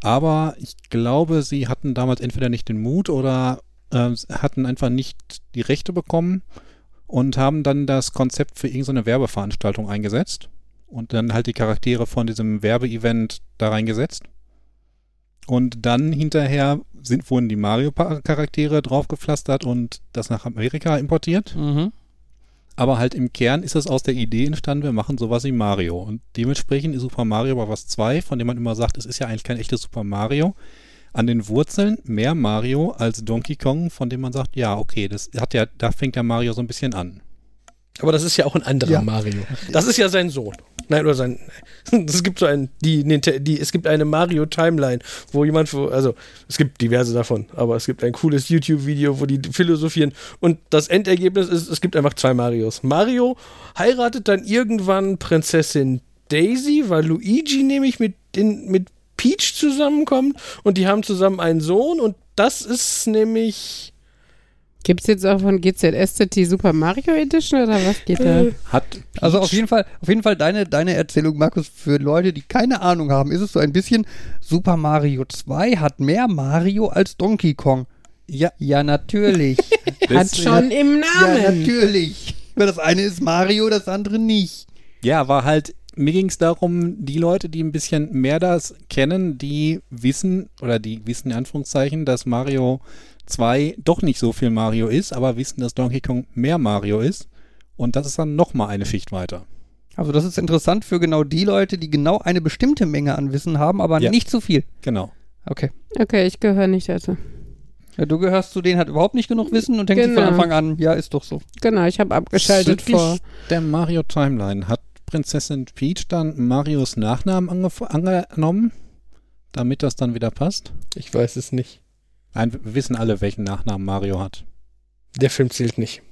Aber ich glaube, sie hatten damals entweder nicht den Mut oder äh, hatten einfach nicht die Rechte bekommen und haben dann das Konzept für irgendeine Werbeveranstaltung eingesetzt und dann halt die Charaktere von diesem Werbeevent da reingesetzt. Und dann hinterher sind, wurden die Mario-Charaktere draufgepflastert und das nach Amerika importiert. Mhm. Aber halt im Kern ist es aus der Idee entstanden, wir machen sowas wie Mario. Und dementsprechend ist Super Mario Bros. 2, von dem man immer sagt, es ist ja eigentlich kein echtes Super Mario, an den Wurzeln mehr Mario als Donkey Kong, von dem man sagt, ja, okay, das hat ja, da fängt der Mario so ein bisschen an. Aber das ist ja auch ein anderer Ja. Mario. Das ist ja sein Sohn. Nein, oder sein. Es gibt so ein, die, die, es gibt eine Mario Timeline, wo jemand, also es gibt diverse davon, aber es gibt ein cooles YouTube-Video, wo die philosophieren und das Endergebnis ist, es gibt einfach zwei Marios. Mario heiratet dann irgendwann Prinzessin Daisy, weil Luigi nämlich mit, in, mit Peach zusammenkommt und die haben zusammen einen Sohn und das ist nämlich. Gibt es jetzt auch von GZSZ die Super Mario Edition oder was geht da? Hat Also auf jeden Fall, auf jeden Fall deine, deine Erzählung, Markus, für Leute, die keine Ahnung haben, ist es so ein bisschen, Super Mario 2 hat mehr Mario als Donkey Kong. Ja, Ja, natürlich. Hat schon im ja, Namen. natürlich. Weil das eine ist Mario, das andere nicht. Ja, war halt, mir ging es darum, die Leute, die ein bisschen mehr das kennen, die wissen, oder die wissen in Anführungszeichen, dass Mario 2 doch nicht so viel Mario ist, aber wissen, dass Donkey Kong mehr Mario ist. Und das ist dann nochmal eine Schicht weiter. Also das ist interessant für genau die Leute, die genau eine bestimmte Menge an Wissen haben, aber Ja. nicht zu viel. Genau. Okay. Okay, ich gehöre nicht dazu. Ja, du gehörst zu denen, hat überhaupt nicht genug Wissen und denkt sich von Genau. Anfang an, ja, ist doch so. Genau, ich habe abgeschaltet Bezüglich vor. der Mario Timeline hat Prinzessin Peach dann Marios Nachnamen angenommen, damit das dann wieder passt. Ich weiß es nicht. Nein, wir wissen alle, welchen Nachnamen Mario hat. Der Film zählt nicht.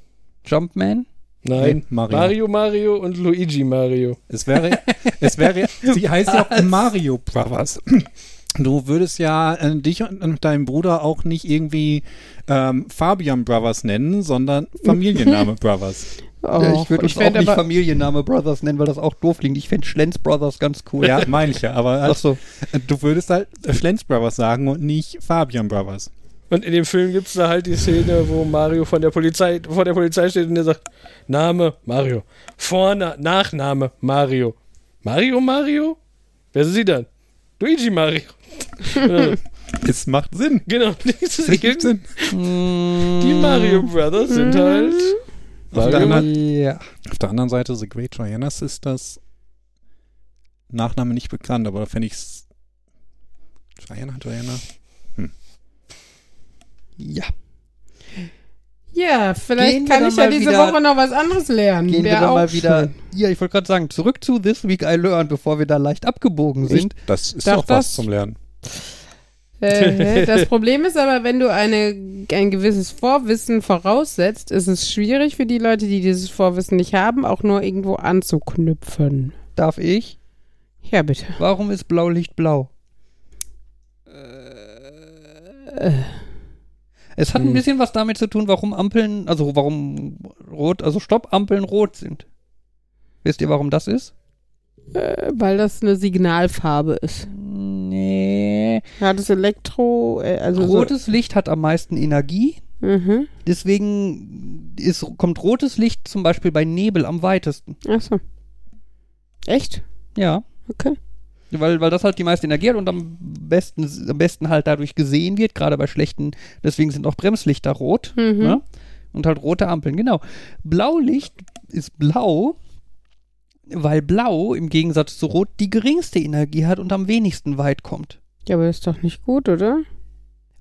Jumpman? Nein. Nee, Mario. Mario Mario und Luigi Mario. Es wäre, es wäre, sie heißt ja auch Mario Brothers. Du würdest ja äh, dich und und deinen Bruder auch nicht irgendwie ähm, Fabian Brothers nennen, sondern Familienname Brothers. Oh, ja, ich würde uns auch nicht Familienname Brothers nennen, weil das auch doof klingt. Ich fände Schlenz Brothers ganz cool. Ja, meine ich ja, aber Ach halt, so. du würdest halt Schlenz Brothers sagen und nicht Fabian Brothers. Und in dem Film gibt es da halt die Szene, wo Mario von der Polizei, vor der Polizei steht und der sagt, Name Mario. Vorne, Nachname Mario. Mario Mario? Wer sind Sie dann? Luigi Mario. Äh, Es macht Sinn. genau, das Ergibt Sinn. die Mario Brothers sind halt. Auf der, anderen, Ja. auf der anderen Seite, The Great Diana Sisters, Nachname nicht bekannt, aber da fände ich's. Diana, Diana. Ja. Ja, vielleicht Gehen wir kann ich ja diese wieder- Woche noch was anderes lernen. Gehen wir Wär auch mal wieder. schön. Ja, ich wollte gerade sagen, zurück zu This Week I Learned, bevor wir da leicht abgebogen sind. Das ist Darf auch was das? zum Lernen. Äh, das Problem ist aber, wenn du eine, ein gewisses Vorwissen voraussetzt, ist es schwierig für die Leute, die dieses Vorwissen nicht haben, auch nur irgendwo anzuknüpfen. Darf ich? Ja, bitte. Warum ist Blaulicht blau? Äh, Es hat ein Hm. bisschen was damit zu tun, warum Ampeln, also warum rot, also Stoppampeln rot sind. Wisst ihr, warum das ist? äh, weil das eine Signalfarbe ist. Nee. Ja, das Elektro, äh, also Rotes Licht hat am meisten Energie. So, mhm. Deswegen ist, kommt rotes Licht zum Beispiel bei Nebel am weitesten. Achso. Echt? Ja. Okay. Weil, weil das halt die meiste Energie hat und am besten, am besten halt dadurch gesehen wird, gerade bei schlechten, deswegen sind auch Bremslichter rot. Mhm. Ne? Und halt rote Ampeln, genau. Blaulicht ist blau, weil blau im Gegensatz zu rot die geringste Energie hat und am wenigsten weit kommt. Ja, aber das ist doch nicht gut, oder?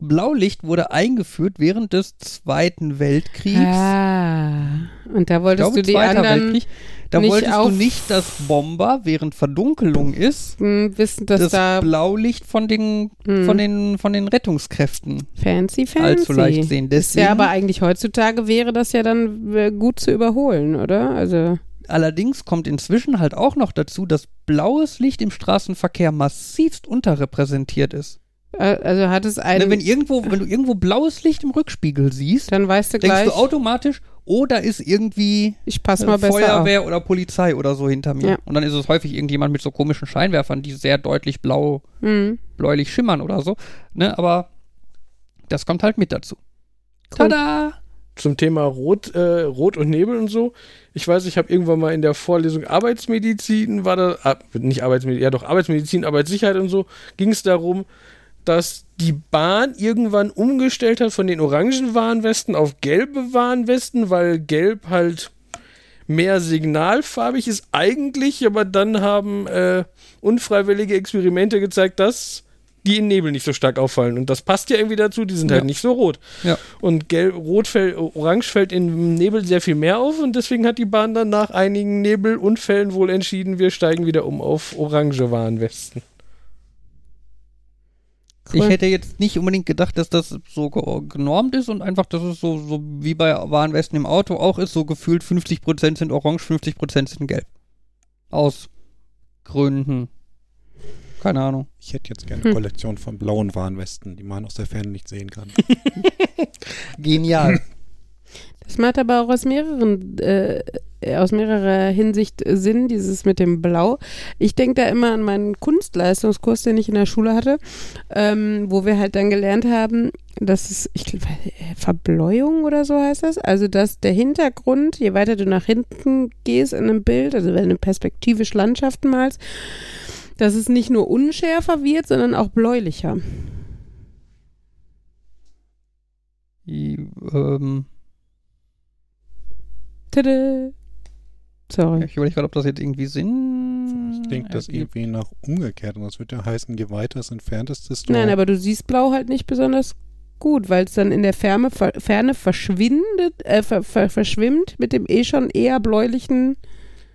Blaulicht wurde eingeführt während des Zweiten Weltkriegs. Ah. Und da wolltest glaube, du die Zweiter anderen Weltkrieg. Da nicht wolltest du nicht, dass Bomber, während Verdunkelung ist, hm, wissen, dass das da Blaulicht von den, hm, von den, von den Rettungskräften fancy, fancy. allzu leicht sehen. Ist Deswegen, ja, aber eigentlich heutzutage wäre das ja dann äh, gut zu überholen, oder? Also, allerdings kommt inzwischen halt auch noch dazu, dass blaues Licht im Straßenverkehr massivst unterrepräsentiert ist. äh, also hat es Ne, einen. wenn, irgendwo, wenn du irgendwo blaues Licht im Rückspiegel siehst, dann weißt du denkst gleich, du automatisch, oh, da ist irgendwie ich passe äh, mal auf. Feuerwehr oder Polizei oder so hinter mir. Ja. Und dann ist es häufig irgendjemand mit so komischen Scheinwerfern, die sehr deutlich blau, Hm. bläulich schimmern oder so. Ne, aber das kommt halt mit dazu. Cool. Tada! Zum Thema Rot, äh, Rot und Nebel und so. Ich weiß, ich habe irgendwann mal in der Vorlesung Arbeitsmedizin, war da, ah, nicht Arbeitsmedizin, ja doch Arbeitsmedizin, Arbeitssicherheit und so, ging es darum, dass die Bahn irgendwann umgestellt hat von den orangen Warnwesten auf gelbe Warnwesten, weil gelb halt mehr signalfarbig ist eigentlich, aber dann haben äh, unfreiwillige Experimente gezeigt, dass die in Nebel nicht so stark auffallen. Und das passt ja irgendwie dazu, die sind halt Ja. nicht so rot. Ja. Und gelb, rot fällt, orange fällt im Nebel sehr viel mehr auf und deswegen hat die Bahn dann nach einigen Nebelunfällen wohl entschieden, wir steigen wieder um auf orange Warnwesten. Cool. Ich hätte jetzt nicht unbedingt gedacht, dass das so ge- genormt ist und einfach, dass es so, so wie bei Warnwesten im Auto auch ist, so gefühlt 50% sind orange, 50% sind gelb. Aus Gründen. Keine Ahnung. Ich hätte jetzt gerne Hm. eine Kollektion von blauen Warnwesten, die man aus der Ferne nicht sehen kann. Genial. Das macht aber auch aus mehreren, äh, aus mehrerer Hinsicht Sinn, dieses mit dem Blau. Ich denke da immer an meinen Kunstleistungskurs, den ich in der Schule hatte, ähm, wo wir halt dann gelernt haben, dass es, ich glaube, äh, Verbläuung oder so heißt das. Also, dass der Hintergrund, je weiter du nach hinten gehst in einem Bild, also wenn du perspektivisch Landschaften malst, dass es nicht nur unschärfer wird, sondern auch bläulicher. Die, ähm, Tada. Sorry. ich überlege gerade, ob das jetzt irgendwie Sinn. Ich denke das irgendwie nach umgekehrt. Und das würde ja heißen, je weiter es entfernt ist, desto. Nein, aber du siehst Blau halt nicht besonders gut, weil es dann in der Ferne, ver, Ferne verschwindet, äh, ver, ver, verschwimmt mit dem eh schon eher bläulichen.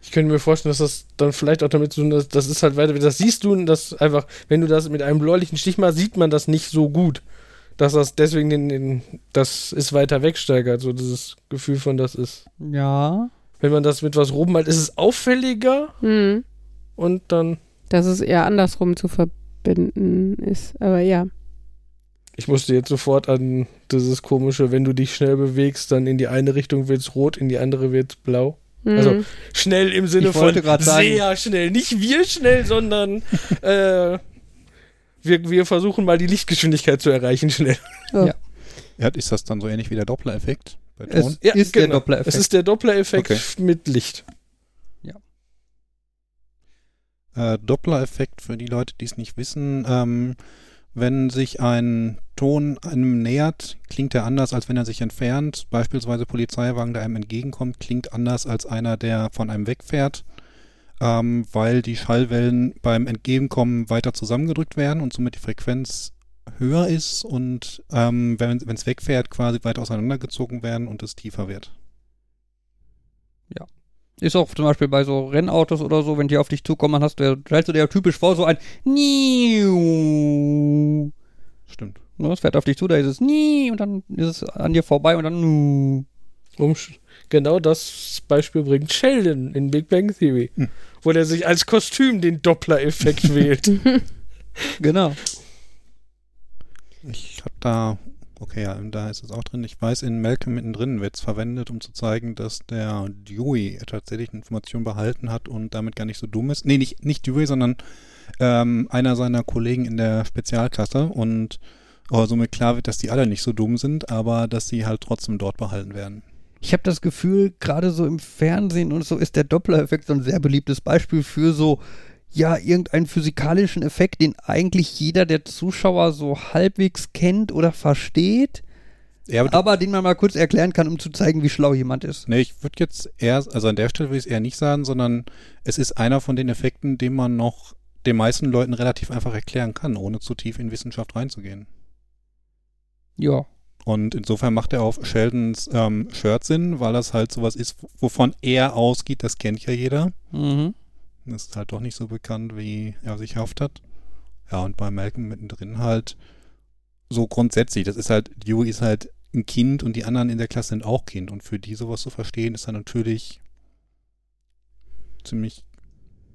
Ich könnte mir vorstellen, dass das dann vielleicht auch damit zu tun hat, das ist halt weiter, das siehst du, das einfach, wenn du das mit einem bläulichen Stich machst, sieht man das nicht so gut. Dass das deswegen den, den, das ist weiter wegsteigert, so dieses Gefühl von das ist. Ja. Wenn man das mit was roben malt, ist es auffälliger Hm, und dann. dass es eher andersrum zu verbinden ist. Aber ja. Ich musste jetzt sofort an dieses komische, wenn du dich schnell bewegst, dann in die eine Richtung wird's rot, in die andere wird's blau. Also, Schnell im Sinne von grad sagen- sehr schnell. Nicht wir schnell, sondern äh, wir, wir versuchen mal die Lichtgeschwindigkeit zu erreichen schnell. Ja, ist das dann so ähnlich wie der Doppler-Effekt bei Es Ton? ist der Doppler-Effekt. Es ist der Doppler-Effekt Okay. mit Licht. Äh, Doppler-Effekt für die Leute, die es nicht wissen. Ähm, wenn sich ein Ton einem nähert, klingt er anders, als wenn er sich entfernt. Beispielsweise Polizeiwagen, der einem entgegenkommt, klingt anders als einer, der von einem wegfährt, ähm, weil die Schallwellen beim Entgegenkommen weiter zusammengedrückt werden und somit die Frequenz höher ist und ähm, wenn es wegfährt, quasi weiter auseinandergezogen werden und es tiefer wird. Ist auch zum Beispiel bei so Rennautos oder so, wenn die auf dich zukommen, dann hast du, stellst du dir ja typisch vor, so ein Niu. Stimmt. Ne, Es fährt auf dich zu, da ist es nie und dann ist es an dir vorbei und dann nu. Um, genau das Beispiel bringt Sheldon in Big Bang Theory, Hm. wo der sich als Kostüm den Doppler-Effekt wählt. Genau. Ich hab da, okay, ja, da ist es auch drin. Ich weiß, in Malcolm mittendrin wird es verwendet, um zu zeigen, dass der Dewey tatsächlich Informationen behalten hat und damit gar nicht so dumm ist. Nee, nicht, nicht Dewey, sondern ähm, einer seiner Kollegen in der Spezialklasse und oh, somit klar wird, dass die alle nicht so dumm sind, aber dass sie halt trotzdem dort behalten werden. Ich habe das Gefühl, gerade so im Fernsehen und so ist der Doppler-Effekt so ein sehr beliebtes Beispiel für so, ja, irgendeinen physikalischen Effekt, den eigentlich jeder der Zuschauer so halbwegs kennt oder versteht, Ja, aber aber den man mal kurz erklären kann, um zu zeigen, wie schlau jemand ist. Nee, ich würde jetzt eher, also an der Stelle würde ich es eher nicht sagen, sondern es ist einer von den Effekten, den man noch den meisten Leuten relativ einfach erklären kann, ohne zu tief in Wissenschaft reinzugehen. Ja. Und insofern macht er auf Sheldons ähm, Shirt Sinn, weil das halt sowas ist, wovon er ausgeht, das kennt ja jeder. Mhm. Das ist halt doch nicht so bekannt, wie er sich erhofft hat. Ja, und bei Malcolm mittendrin halt so grundsätzlich. Das ist halt, Dewey ist halt ein Kind und die anderen in der Klasse sind auch Kind. Und für die sowas zu verstehen, ist dann natürlich ziemlich,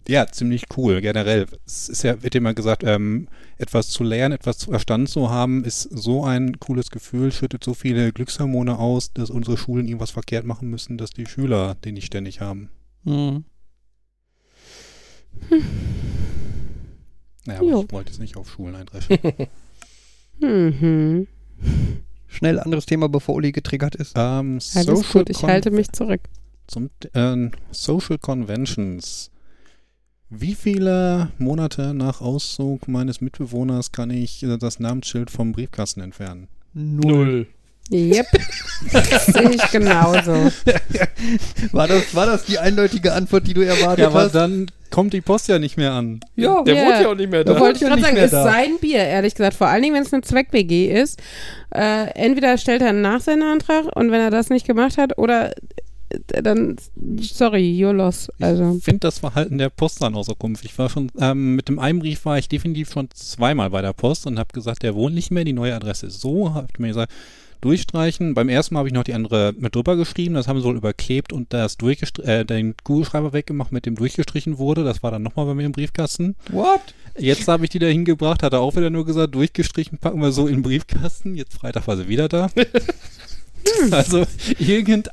ja, ziemlich cool generell. Es ist ja, wird immer gesagt, ähm, etwas zu lernen, etwas zu verstanden zu haben, ist so ein cooles Gefühl, schüttet so viele Glückshormone aus, dass unsere Schulen irgendwas verkehrt machen müssen, dass die Schüler den nicht ständig haben. Mhm. Naja, aber Jo. ich wollte jetzt nicht auf Schulen eindreschen. Mhm. Schnell anderes Thema, bevor Uli getriggert ist. ähm, Alles Social gut, ich Con- halte mich zurück. Zum, äh, Social Conventions. Wie viele Monate nach Auszug meines Mitbewohners kann ich äh, das Namensschild vom Briefkasten entfernen? Null. Yep. Sehe ich genauso. War das, war das die eindeutige Antwort, die du erwartet hast? dann kommt die Post ja nicht mehr an. Ja. Der Ja. wohnt ja auch nicht mehr Da wollte ich gerade sagen, ist da. sein Bier, ehrlich gesagt. Vor allen Dingen, wenn es eine Zweck-WG ist. Äh, entweder stellt er einen Nachsenderantrag und wenn er das nicht gemacht hat, oder äh, dann, sorry, you're lost. Also, Ich finde das Verhalten der Post dann auch so komisch. Ich war schon, ähm, mit dem Einbrief war ich definitiv schon zweimal bei der Post und habe gesagt, der wohnt nicht mehr, die neue Adresse ist so. Hat mir gesagt, durchstreichen. Beim ersten Mal habe ich noch die andere mit drüber geschrieben, das haben sie wohl überklebt und das äh, den Kugelschreiber weggemacht, mit dem durchgestrichen wurde. Das war dann nochmal bei mir im Briefkasten. What? Jetzt habe ich die da hingebracht, hat er auch wieder nur gesagt, durchgestrichen, packen wir so in den Briefkasten. Jetzt Freitag war sie wieder da. also irgend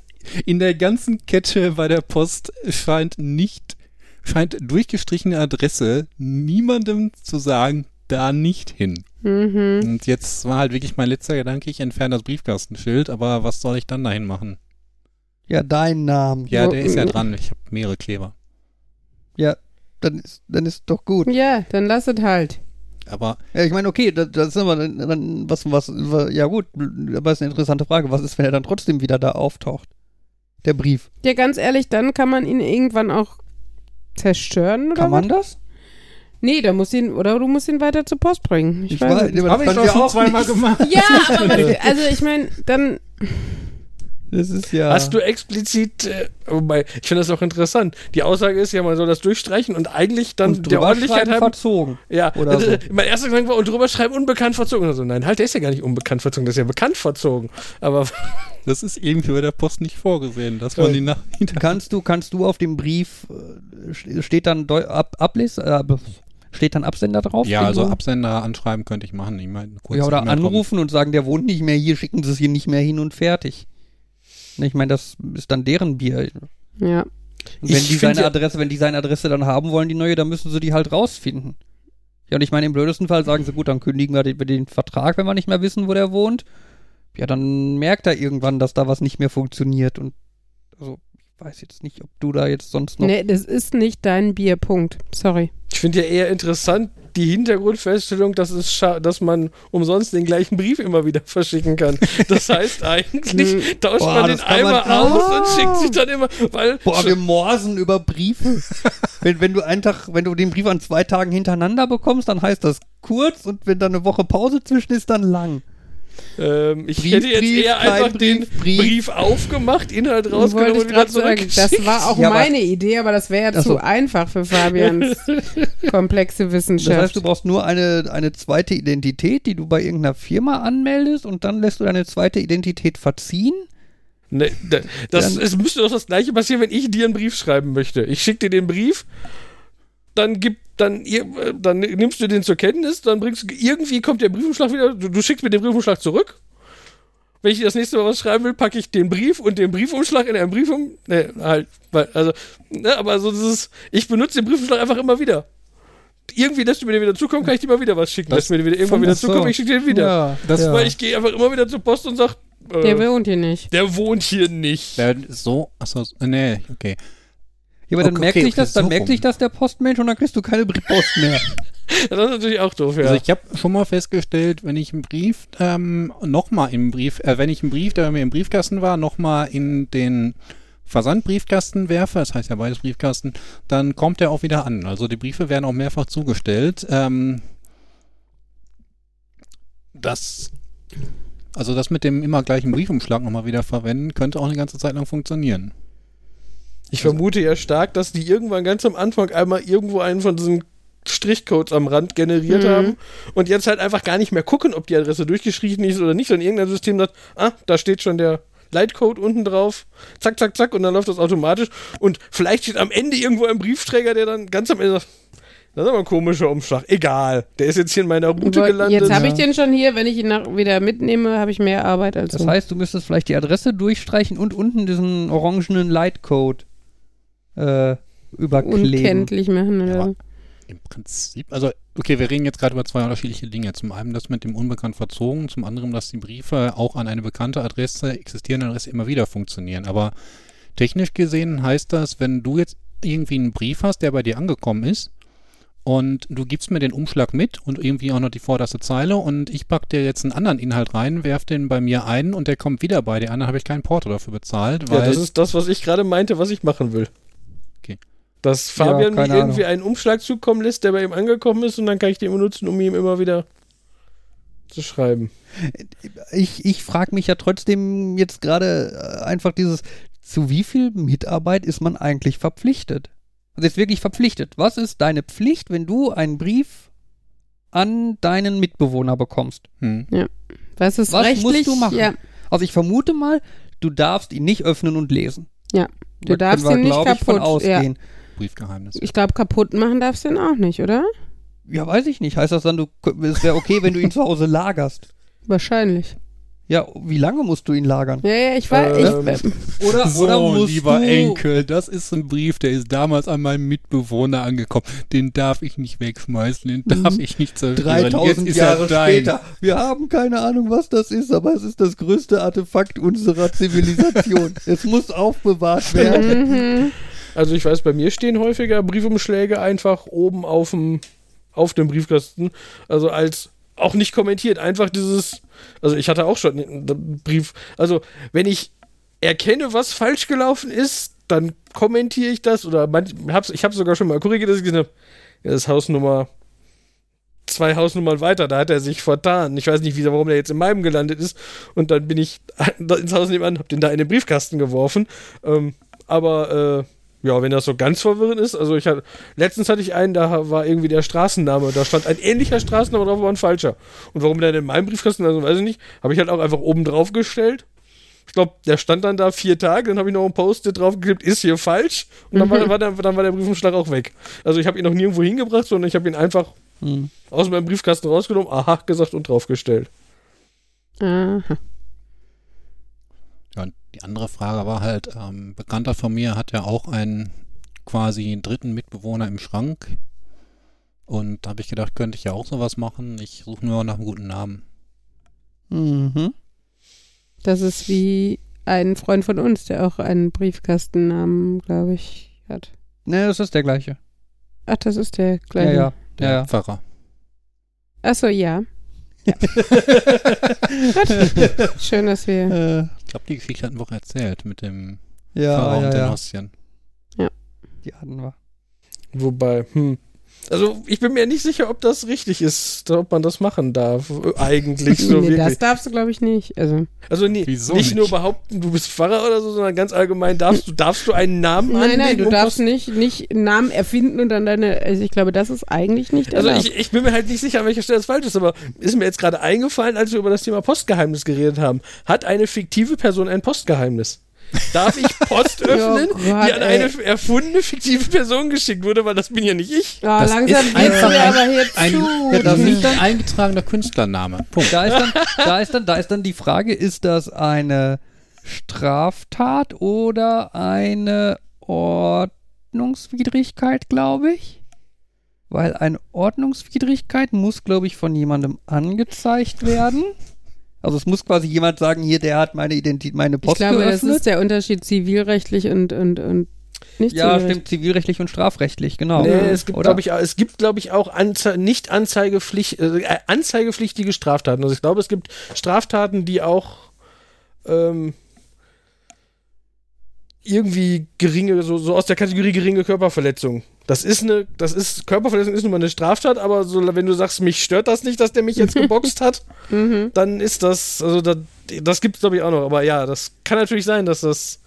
in der ganzen Kette bei der Post scheint nicht, scheint durchgestrichene Adresse niemandem zu sagen, da nicht hin. Mhm. Und jetzt war halt wirklich mein letzter Gedanke, ich entferne das Briefkastenschild, aber was soll ich dann dahin machen? Ja, dein Name. Ja, der ist ja Oh. dran, ich habe mehrere Kleber. Ja, dann ist, dann ist doch gut. ja, dann lass es halt. Aber Ja, ich meine, okay, das, das ist aber dann, dann was, was, ja gut, aber ist eine interessante Frage. Was ist, wenn er dann trotzdem wieder da auftaucht? Der Brief. Ja, ganz ehrlich, dann kann man ihn irgendwann auch zerstören oder Kann man was? das? Nee, da muss ihn, oder du musst ihn weiter zur Post bringen. Ich, weiß weiß, nicht. aber das kann ja auch nicht. gemacht. Ja, aber also ich meine, dann, Das ist ja. Hast du explizit, äh, wobei, ich finde das auch interessant. Die Aussage ist ja, man soll das durchstreichen und eigentlich dann und der drüber Ordentlichkeit haben. verzogen? Ja, oder äh, so. mein erster Gedanke war, und drüber schreiben, unbekannt verzogen. Also, nein, halt, der ist ja gar nicht unbekannt verzogen, das ist ja bekannt verzogen. Aber Das ist irgendwie bei der Post nicht vorgesehen, dass man die nach hinter Kannst du, kannst du auf dem Brief, äh, st- steht dann Deu ab, Ablis, äh, steht dann Absender drauf? Ja, also? Absender anschreiben könnte ich machen. Ich meine, kurz Ja, oder E-Mail kommen. anrufen und sagen, der wohnt nicht mehr hier, schicken sie es hier nicht mehr hin und fertig. Ne, Ich meine, das ist dann deren Bier. ja. Und wenn Ich die seine ja- Adresse, wenn die seine Adresse dann haben wollen, die neue, dann müssen sie die halt rausfinden. Ja, und ich meine, im blödesten Fall sagen sie, gut, dann kündigen wir den, den Vertrag, wenn wir nicht mehr wissen, wo der wohnt. Ja, dann merkt er irgendwann, dass da was nicht mehr funktioniert. Und also, ich weiß jetzt nicht, ob du da jetzt sonst noch. Nee, das ist nicht dein Bier, Punkt. Sorry. Ich finde ja eher interessant die Hintergrundfeststellung, dass, es dass man umsonst den gleichen Brief immer wieder verschicken kann. Das heißt, eigentlich Hm. tauscht Boah, man den kann man- einmal aus Ah. und schickt sich dann immer, weil Boah, wir morsen über Briefe. wenn, wenn du einen Tag, wenn du den Brief an zwei Tagen hintereinander bekommst, dann heißt das kurz und wenn da eine Woche Pause zwischen ist, dann lang. Ähm, ich Brief, hätte jetzt Brief, eher einfach den Brief, Brief. Brief aufgemacht, Inhalt rausgenommen und wieder sagen, zurückgeschickt. das war auch Ja, aber- meine Idee, aber das wäre ja Ach zu so. einfach für Fabians komplexe Das Wissenschaft. heißt, du brauchst nur eine, eine zweite Identität, die du bei irgendeiner Firma anmeldest und dann lässt du deine zweite Identität verziehen. Ne, da- das, es müsste doch das gleiche passieren, wenn ich dir einen Brief schreiben möchte. Ich schicke dir den Brief, dann gib, dann, dann nimmst du den zur Kenntnis, dann bringst du, irgendwie kommt der Briefumschlag wieder, du, du schickst mir den Briefumschlag zurück. Wenn ich dir das nächste Mal was schreiben will, packe ich den Brief und den Briefumschlag in einen Briefum. Ne, halt, also, ne, aber so dieses, ich benutze den Briefumschlag einfach immer wieder. Irgendwie lässt du mir den wieder zukommen, kann ich dir mal wieder was schicken. Das- Lässt mir den wieder irgendwann wieder Ach so. zukommen, ich schicke den wieder. Ja, Das- ja. Weil ich gehe einfach immer wieder zur Post und sag, äh, Der wohnt hier nicht. der wohnt hier nicht. Der so, achso, nee, okay. Ja, aber dann Okay, merkt okay, sich das, dann so merkt rum. sich das der Postmensch und dann kriegst du keine Post mehr. Das ist natürlich auch doof, ja. Also ich habe schon mal festgestellt, wenn ich einen Brief ähm, nochmal im Brief, äh, wenn ich einen Brief, der bei mir im Briefkasten war, nochmal in den Versandbriefkasten werfe, das heißt ja beides Briefkasten, dann kommt der auch wieder an. Also die Briefe werden auch mehrfach zugestellt. Ähm, das, also das mit dem immer gleichen Briefumschlag nochmal wieder verwenden, könnte auch eine ganze Zeit lang funktionieren. Ich vermute ja stark, dass die irgendwann ganz am Anfang einmal irgendwo einen von diesen Strichcodes am Rand generiert Mhm. haben und jetzt halt einfach gar nicht mehr gucken, ob die Adresse durchgeschrieben ist oder nicht, sondern irgendein System sagt, ah, da steht schon der Leitcode unten drauf, zack, zack, zack, und dann läuft das automatisch und vielleicht steht am Ende irgendwo ein Briefträger, der dann ganz am Ende sagt, das ist aber ein komischer Umschlag. Egal, der ist jetzt hier in meiner Route gelandet. Jetzt habe ich den schon hier. Wenn ich ihn nach, wieder mitnehme, habe ich mehr Arbeit als Das so. heißt, du müsstest vielleicht die Adresse durchstreichen und unten diesen orangenen Lightcode äh, überkleben. unkenntlich machen oder Ja. Im Prinzip, also okay, wir reden jetzt gerade über zwei unterschiedliche Dinge. Zum einen das mit dem unbekannt verzogen, zum anderen, dass die Briefe auch an eine bekannte Adresse, existierende Adresse immer wieder funktionieren. Aber technisch gesehen heißt das, wenn du jetzt irgendwie einen Brief hast, der bei dir angekommen ist und du gibst mir den Umschlag mit und irgendwie auch noch die vorderste Zeile und ich pack dir jetzt einen anderen Inhalt rein, werf den bei mir ein und der kommt wieder bei dir an, dann habe ich keinen Porto dafür bezahlt, weil Ja, das ist das, was ich gerade meinte, was ich machen will. Dass Fabian mir keine irgendwie Ahnung. einen Umschlag zukommen lässt, der bei ihm angekommen ist und dann kann ich den benutzen, um ihm immer wieder zu schreiben. Ich, ich frage mich ja trotzdem jetzt gerade äh, einfach dieses, zu wie viel Mitarbeit ist man eigentlich verpflichtet? Also jetzt wirklich verpflichtet. Was ist deine Pflicht, wenn du einen Brief an deinen Mitbewohner bekommst? hm. Was ist Was rechtlich? musst du machen? Ja, Also ich vermute mal, du darfst ihn nicht öffnen und lesen. Ja, du Da darfst ihn nicht glaub ich, von kaputt- ausgehen. Briefgeheimnis. ich glaube, kaputt machen darfst du ihn auch nicht, oder? Ja. weiß ich nicht. Heißt das dann, du, es wäre okay, wenn du ihn zu Hause lagerst? Wahrscheinlich. Ja, wie lange musst du ihn lagern? Ja, ja, ich weiß. Ähm, ich, Oder, So, oder musst lieber du, Enkel, das ist ein Brief, der ist damals an meinen Mitbewohner angekommen. Den darf ich nicht wegschmeißen, den darf Mhm. ich nicht zerstören. 3000 Jetzt ist Jahre er dein. später. Wir haben keine Ahnung, was das ist, aber es ist das größte Artefakt unserer Zivilisation. es muss aufbewahrt werden. mhm. Also ich weiß, bei mir stehen häufiger Briefumschläge einfach oben auf dem, auf dem Briefkasten. Also als auch nicht kommentiert, einfach dieses, also ich hatte auch schon einen Brief, also wenn ich erkenne, was falsch gelaufen ist, dann kommentiere ich das oder manch, hab's, ich habe sogar schon mal korrigiert, dass ich gesagt habe, das ist Hausnummer zwei Hausnummern weiter, da hat er sich vertan. Ich weiß nicht, wie, warum der jetzt in meinem gelandet ist. Und dann bin ich ins Haus nebenan, hab den da in den Briefkasten geworfen. Ähm, aber äh, ja, wenn das so ganz verwirrend ist, also ich hatte, letztens hatte ich einen, da war irgendwie der Straßenname, da stand ein ähnlicher Straßenname drauf, aber ein falscher. Und warum der denn in meinem Briefkasten, also weiß ich nicht, habe ich halt auch einfach oben drauf gestellt. Ich glaube, der stand dann da vier Tage, dann habe ich noch ein Post-it draufgeklebt, ist hier falsch. Und dann, war, war der, dann war der Briefumschlag auch weg. Also ich habe ihn noch nirgendwo hingebracht, sondern ich habe ihn einfach Hm. aus meinem Briefkasten rausgenommen, aha gesagt und draufgestellt. Aha. Ja, die andere Frage war halt, ähm, Bekannter von mir hat ja auch einen quasi dritten Mitbewohner im Schrank. Und da habe ich gedacht, könnte ich ja auch sowas machen. Ich suche nur nach einem guten Namen. Mhm. Das ist wie ein Freund von uns, der auch einen Briefkastennamen, glaube ich, hat. Ne, das ist der gleiche. Ach, das ist der Ja, gleiche. ja. Der ja, ja. Pfarrer. Achso, ja. Schön, dass wir. Ich glaube, die Geschichte hatten wir auch erzählt mit dem ja, Pfarrer ja, und den ja. Hostien. Die hatten wir. Wobei, hm, Also ich bin mir nicht sicher, ob das richtig ist, ob man das machen darf. Eigentlich so nee, wirklich. das darfst du, glaube ich, nicht. Also, Also nee, Wieso nicht, nicht? nur behaupten, du bist Pfarrer oder so, sondern ganz allgemein darfst du, darfst du einen Namen nein, nein, du darfst nicht, nicht einen Namen erfinden und dann deine. Also, ich glaube, das ist eigentlich nicht Also ich, ich bin mir halt nicht sicher, an welcher Stelle das falsch ist, aber ist mir jetzt gerade eingefallen, als wir über das Thema Postgeheimnis geredet haben. Hat eine fiktive Person ein Postgeheimnis? Darf ich Post öffnen, Gott, die an ey. eine erfundene fiktive Person geschickt wurde, weil das bin ja nicht ich. Ah, Das langsam ist einfach ein- aber hier Ein zu. das nicht ist dann- eingetragener Künstlername. Punkt. Da ist dann, da ist dann, da ist dann die Frage, ist das eine Straftat oder eine Ordnungswidrigkeit, glaube ich? Weil eine Ordnungswidrigkeit muss, glaube ich, von jemandem angezeigt werden. Also es muss quasi jemand sagen, hier, der hat meine Identität, meine ich Post glaube, das geöffnet. ist der Unterschied zivilrechtlich und, und, und nicht ja, zivilrechtlich. stimmt, zivilrechtlich und strafrechtlich, genau. Nee, es gibt, glaube ich, auch- es gibt, glaube ich, auch Anze nicht Anzeigepflicht, äh, anzeigepflichtige Straftaten. Also ich glaube, es gibt Straftaten, die auch ähm, irgendwie geringe, so, so aus der Kategorie geringe Körperverletzung. Das ist eine, das ist, Körperverletzung ist nun mal eine Straftat, aber so, wenn du sagst, mich stört das nicht, dass der mich jetzt geboxt hat, Mhm. dann ist das, also da, das gibt es, glaube ich, auch noch. Aber ja, das kann natürlich sein, dass das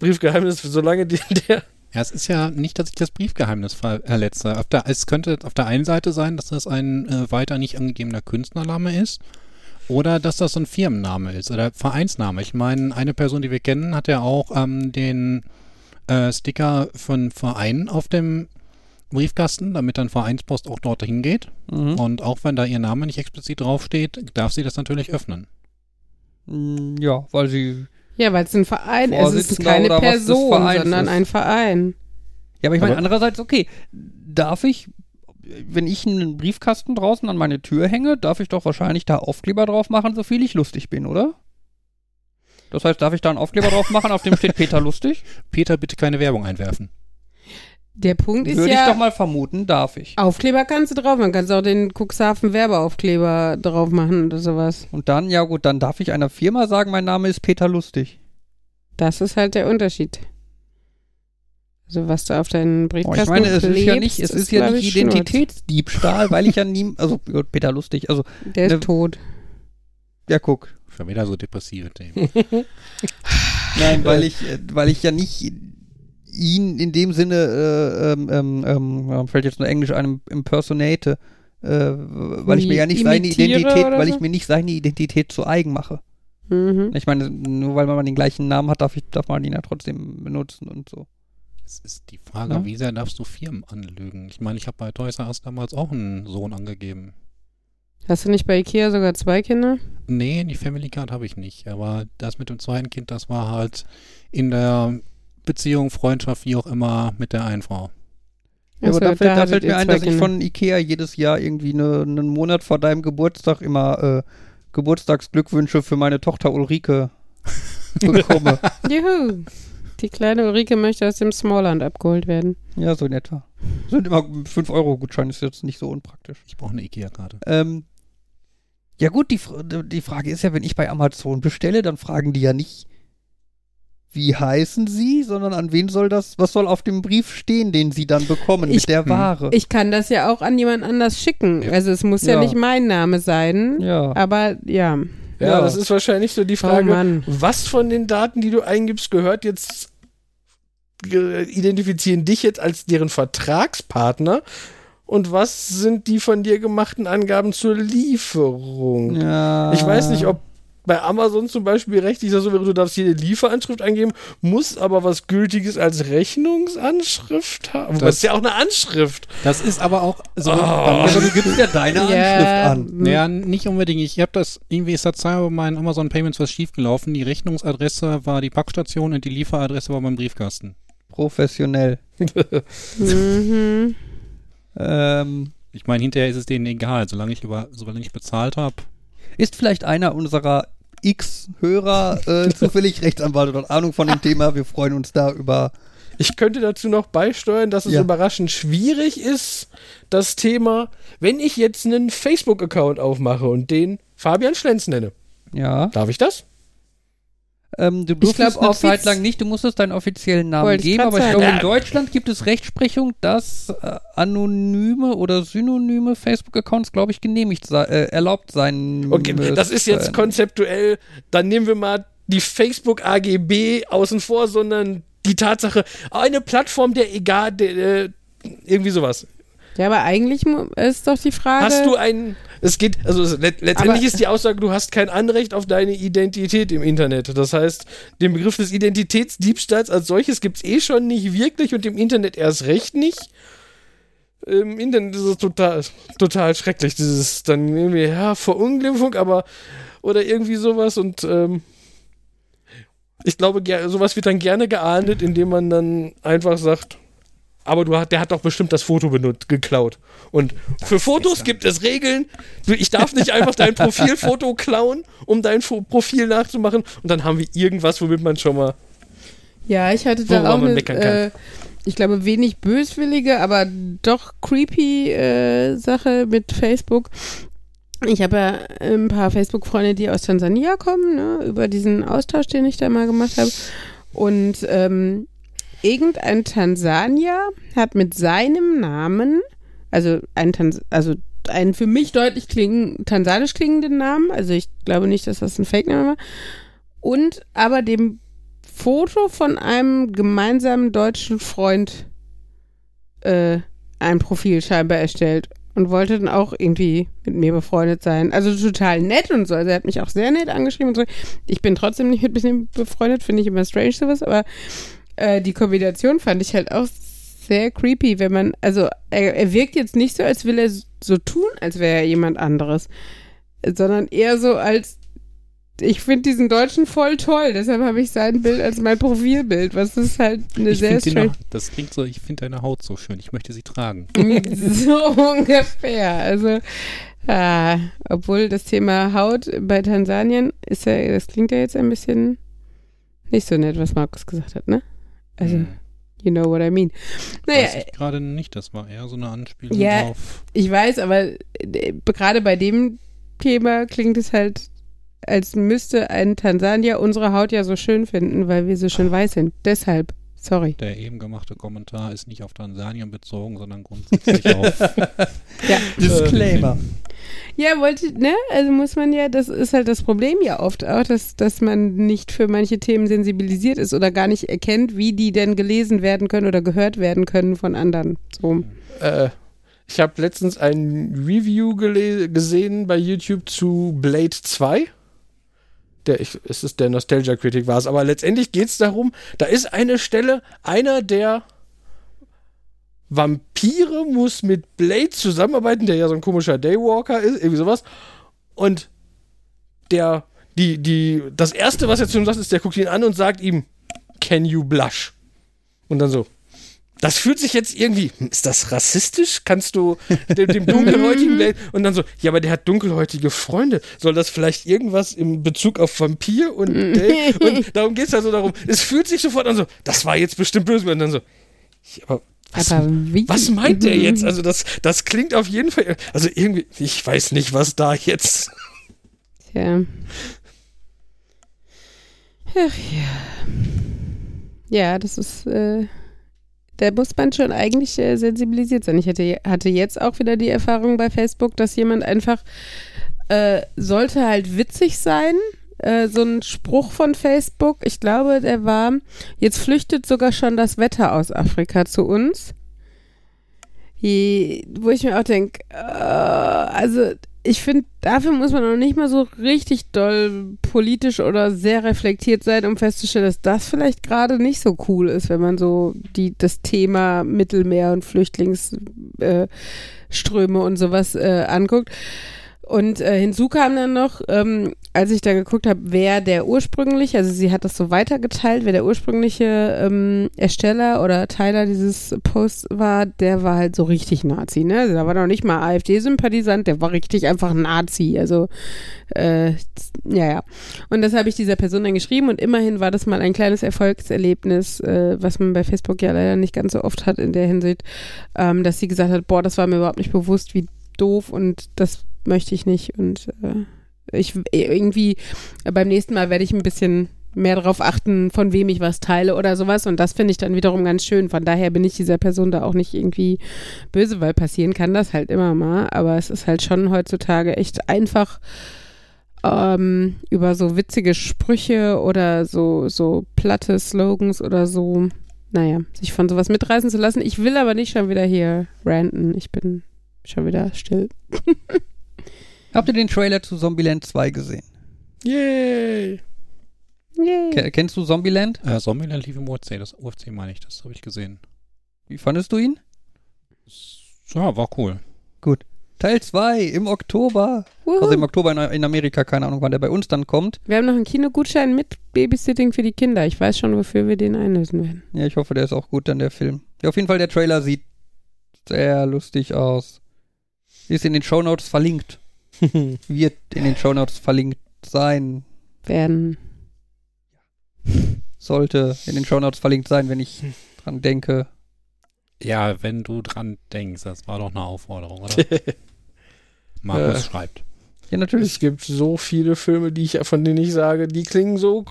Briefgeheimnis, solange die, der Ja, es ist ja nicht, dass ich das Briefgeheimnis verletze. Auf der, es könnte auf der einen Seite sein, dass das ein äh, weiter nicht angegebener Künstlername ist. Oder dass das so ein Firmenname ist oder Vereinsname. Ich meine, eine Person, die wir kennen, hat ja auch ähm, den äh, Sticker von Verein auf dem Briefkasten, damit dann Vereinspost auch dort hingeht. Mhm. Und auch wenn da ihr Name nicht explizit draufsteht, darf sie das natürlich öffnen. Mm, Ja, weil sie. Ja, weil es ein Verein ist. Es ist keine Person, sondern ist. ein Verein. Ja, aber ich meine, andererseits, okay, darf ich, wenn ich einen Briefkasten draußen an meine Tür hänge, darf ich doch wahrscheinlich da Aufkleber drauf machen, so viel ich lustig bin, oder? Das heißt, darf ich da einen Aufkleber drauf machen, auf dem steht Peter lustig? Peter, bitte keine Werbung einwerfen. Der Punkt ist Würde ich ja, doch mal vermuten, darf ich. Aufkleber kannst du drauf machen. Kannst auch den Cuxhaven Werbeaufkleber drauf machen oder sowas. Und dann, ja gut, dann darf ich einer Firma sagen, mein Name ist Peter Lustig. Das ist halt der Unterschied. Also was du auf deinen Oh, Briefkasten ich meine, es ist ja nicht, es klebst, ist ja nicht. Identitätsdiebstahl, weil ich ja nie, also Peter Lustig, also, Der ist Ne- tot. ja guck, Schon wieder so depressive Themen. Nein, weil ich, äh, weil ich ja nicht ihn in dem Sinne, äh, ähm, ähm, ähm, fällt jetzt nur Englisch ein, impersonate, äh, weil ich mir ja nicht seine Identität, weil so? ich mir nicht seine Identität zu eigen mache. Mhm. Ich meine, nur weil man den gleichen Namen hat, darf, ich, darf man ihn ja trotzdem benutzen und so. Es ist die Frage, Ja. wie sehr darfst du Firmen anlügen? Ich meine, ich habe bei Toys R Us damals auch einen Sohn angegeben. Hast du nicht bei Ikea sogar zwei Kinder? Nee, die Family Card habe ich nicht. Aber das mit dem zweiten Kind, das war halt in der Beziehung, Freundschaft, wie auch immer, mit der einen Frau. Ja, aber Achso, da fällt, da hattet fällt mir ein, dass ich Kinder. von Ikea jedes Jahr irgendwie ne, einen Monat vor deinem Geburtstag immer äh, Geburtstagsglückwünsche für meine Tochter Ulrike bekomme. Juhu. Die kleine Ulrike möchte aus dem Smallland abgeholt werden. ja, so in etwa. Sind immer 5-Euro-Gutschein, ist jetzt nicht so unpraktisch. Ich brauche eine Ikea-Karte. Ähm, ja gut, die, die Frage ist ja, wenn ich bei Amazon bestelle, dann fragen die ja nicht, wie heißen sie, sondern an wen soll das, was soll auf dem Brief stehen, den sie dann bekommen Ich- mit der hm. Ware. Ich kann das ja auch an jemand anders schicken. Ja. Also es muss ja. Ja. nicht mein Name sein. ja. Aber ja. Ja, Ja. das ist wahrscheinlich so die Oh Frage, Mann. was von den Daten, die du eingibst, gehört jetzt, identifizieren dich jetzt als deren Vertragspartner und was sind die von dir gemachten Angaben zur Lieferung? ja. Ich weiß nicht, ob bei Amazon zum Beispiel rechtlich das so wäre, du darfst jede Lieferanschrift eingeben, musst aber was Gültiges als Rechnungsanschrift haben. Das, Das- ist ja auch eine Anschrift. Das ist aber auch so. Oh. Ja, du gibst ja deine Anschrift Ja, an. Naja, nicht unbedingt. Ich habe das, irgendwie ist da zweimal bei meinen Amazon Payments was schiefgelaufen. Die Rechnungsadresse war die Packstation und die Lieferadresse war mein Briefkasten. Professionell. Mhm. Ähm, Ich meine, hinterher ist es denen egal, solange ich über, solange ich bezahlt habe. ist vielleicht einer unserer X-Hörer äh, zufällig Rechtsanwalt oder Ahnung von dem Thema? Wir freuen uns da über. Ich könnte dazu noch beisteuern, dass es Ja. überraschend schwierig ist, das Thema, wenn ich jetzt einen Facebook-Account aufmache und den Fabian Schlenz nenne. Ja. Darf ich das? Ähm, du durftest glaub, eine Zeit lang nicht, du musstest deinen offiziellen Namen Wollte geben, aber ich glaube, in Deutschland gibt es Rechtsprechung, dass äh, anonyme oder synonyme Facebook-Accounts, glaube ich, genehmigt sei, äh, erlaubt sein Okay, das ist jetzt müssen. konzeptuell, dann nehmen wir mal die Facebook AGB außen vor, sondern die Tatsache, eine Plattform der egal, der, äh, irgendwie sowas. Ja, aber eigentlich ist doch die Frage. Hast du ein, es geht, also let, letztendlich Aber- ist die Aussage, du hast kein Anrecht auf deine Identität im Internet. Das heißt, den Begriff des Identitätsdiebstahls als solches gibt es eh schon nicht wirklich und im Internet erst recht nicht. Im Internet ist es total, total schrecklich, dieses dann irgendwie, ja, Verunglimpfung, aber, oder irgendwie sowas und, ähm, ich glaube, sowas wird dann gerne geahndet, indem man dann einfach sagt, aber du hat, der hat doch bestimmt das Foto benutzt, geklaut. Und für Fotos gibt es Regeln. Ich darf nicht einfach dein Profilfoto klauen, um dein Fo Profil nachzumachen. Und dann haben wir irgendwas, womit man schon mal. Ja, ich hatte da auch eine, äh, ich glaube, wenig böswillige, aber doch creepy äh, Sache mit Facebook. Ich habe ja ein paar Facebook-Freunde, die aus Tansania kommen, ne, über diesen Austausch, den ich da mal gemacht habe. Und ähm, irgendein Tansanier hat mit seinem Namen, also ein Tans also einen für mich deutlich klingen, tansanisch klingenden Namen, also ich glaube nicht, dass das ein Fake-Name war, und aber dem Foto von einem gemeinsamen deutschen Freund äh, ein Profil scheinbar erstellt und wollte dann auch irgendwie mit mir befreundet sein. Also total nett und so. Also er hat mich auch sehr nett angeschrieben und so. Ich bin trotzdem nicht mit ihm befreundet, finde ich immer strange sowas, aber äh, die Kombination fand ich halt auch sehr creepy, wenn man, also er, er wirkt jetzt nicht so, als will er so tun, als wäre er jemand anderes, sondern eher so als ich finde diesen Deutschen voll toll, deshalb habe ich sein Bild als mein Profilbild, was ist halt eine Ich sehr strange, das klingt so, ich finde deine Haut so schön. Ich möchte sie tragen. so ungefähr. Also, ah, obwohl das Thema Haut bei Tansanien ist ja, das klingt ja jetzt ein bisschen nicht so nett, was Markus gesagt hat, ne? Also, Hm. you know what I mean. Naja, Weiß ich gerade nicht, das war eher so eine Anspielung Ja. auf. Ich weiß, aber äh, gerade bei dem Thema klingt es halt, als müsste ein Tansanier unsere Haut ja so schön finden, weil wir so schön weiß sind. Deshalb, sorry. Der eben gemachte Kommentar ist nicht auf Tansanien bezogen, sondern grundsätzlich auf. Ja. Disclaimer. Ja, wollte, ne? Also muss man ja, das ist halt das Problem ja oft auch, dass, dass man nicht für manche Themen sensibilisiert ist oder gar nicht erkennt, wie die denn gelesen werden können oder gehört werden können von anderen. So. Äh, ich habe letztens ein Review gesehen bei YouTube zu Blade 2. Der, ich, es ist der Nostalgia-Kritik war es, aber letztendlich geht es darum, da ist eine Stelle, einer der Vampire muss mit Blade zusammenarbeiten, der ja so ein komischer Daywalker ist, irgendwie sowas. Und der, die, die, das erste, was er zu ihm sagt, ist, der guckt ihn an und sagt ihm, Can you blush? Und dann so, das fühlt sich jetzt irgendwie, hm, ist das rassistisch? Kannst du dem, dem dunkelhäutigen Blade, und dann so, ja, aber der hat dunkelhäutige Freunde. Soll das vielleicht irgendwas im Bezug auf Vampir und Dave? Und darum geht es also darum, es fühlt sich sofort an so, das war jetzt bestimmt böse. Und dann so, ja, aber was, Aber wie? was meint der jetzt? Also das, das klingt auf jeden Fall, also irgendwie, ich weiß nicht, was da jetzt. Tja. Ach ja. Ja, das ist, äh, da muss man schon eigentlich äh, sensibilisiert sein. Ich hatte, hatte jetzt auch wieder die Erfahrung bei Facebook, dass jemand einfach äh, sollte halt witzig sein. Äh, so ein Spruch von Facebook, ich glaube, der war, jetzt flüchtet sogar schon das Wetter aus Afrika zu uns. Je, wo ich mir auch denke, äh, also ich finde, dafür muss man noch nicht mal so richtig doll politisch oder sehr reflektiert sein, um festzustellen, dass das vielleicht gerade nicht so cool ist, wenn man so die, das Thema Mittelmeer und Flüchtlingsströme äh, und sowas äh, anguckt. Und äh, hinzu kam dann noch, ähm, als ich dann geguckt habe, wer der ursprüngliche, also sie hat das so weitergeteilt, wer der ursprüngliche ähm, Ersteller oder Teiler dieses Posts war, der war halt so richtig Nazi, ne? Also da war noch nicht mal AfD-Sympathisant, der war richtig einfach Nazi. Also äh, ja, ja. Und das habe ich dieser Person dann geschrieben und immerhin war das mal ein kleines Erfolgserlebnis, äh, was man bei Facebook ja leider nicht ganz so oft hat in der Hinsicht, ähm, dass sie gesagt hat, boah, das war mir überhaupt nicht bewusst, wie doof und das möchte ich nicht und äh, ich irgendwie beim nächsten Mal werde ich ein bisschen mehr darauf achten, von wem ich was teile oder sowas. Und das finde ich dann wiederum ganz schön. Von daher bin ich dieser Person da auch nicht irgendwie böse, weil passieren kann das halt immer mal. Aber es ist halt schon heutzutage echt einfach ähm, über so witzige Sprüche oder so, so platte Slogans oder so, naja, sich von sowas mitreißen zu lassen. Ich will aber nicht schon wieder hier ranten. Ich bin schon wieder still. Habt ihr den Trailer zu Zombieland 2 gesehen? Yay! Yay. Ke- Kennst du Zombieland? Äh, Zombieland lief im UFC, das UFC meine ich, das habe ich gesehen. Wie fandest du ihn? Ja, war cool. Teil 2 im Oktober. Wuhu. Also im Oktober in, in Amerika, keine Ahnung, wann der bei uns dann kommt. Wir haben noch einen Kinogutschein mit Babysitting für die Kinder. Ich weiß schon, wofür wir den einlösen werden. Ja, ich hoffe, der ist auch gut, dann der Film. Ja, auf jeden Fall, der Trailer sieht sehr lustig aus. Ist in den Shownotes verlinkt. Wird in den Shownotes verlinkt sein. Werden. Sollte in den Shownotes verlinkt sein, wenn ich dran denke. Ja, wenn du dran denkst, das war doch eine Aufforderung, oder? Markus Äh. schreibt. Ja, natürlich. Es gibt so viele Filme, die ich, von denen ich sage, die klingen so.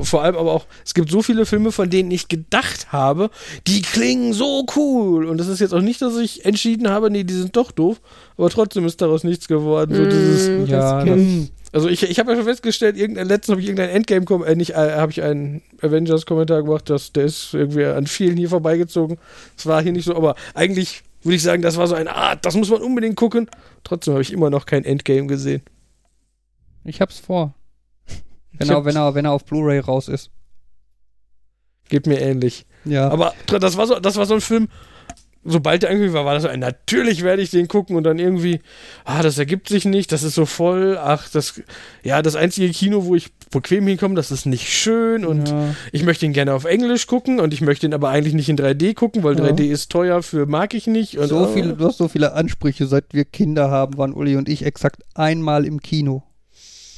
Vor allem aber auch, es gibt so viele Filme, von denen ich gedacht habe, die klingen so cool. Und das ist jetzt auch nicht, dass ich entschieden habe, nee, die sind doch doof. Aber trotzdem ist daraus nichts geworden. So dieses, Mm, Ja, das also ich, ich habe ja schon festgestellt, letztens habe ich irgendein Endgame, äh, nicht, äh, habe ich einen Avengers-Kommentar gemacht, dass der ist irgendwie an vielen hier vorbeigezogen. Das war hier nicht so, aber eigentlich würde ich sagen, das war so eine Art, das muss man unbedingt gucken. Trotzdem habe ich immer noch kein Endgame gesehen. ich hab's vor. Wenn er, wenn, er, wenn er auf Blu-ray raus ist. Geht mir ähnlich. Ja. Aber das war so, das war so ein Film, sobald der angekündigt war, war das so ein, natürlich werde ich den gucken und dann irgendwie, ah, das ergibt sich nicht, das ist so voll, ach, das, ja, das einzige Kino, wo ich bequem hinkomme, das ist nicht schön und ja. ich möchte ihn gerne auf Englisch gucken und ich möchte ihn aber eigentlich nicht in 3D gucken, weil Ja. 3D ist teuer für mag ich nicht. Und, so ah. viele, du hast so viele Ansprüche, seit wir Kinder haben, waren Uli und ich exakt einmal im Kino.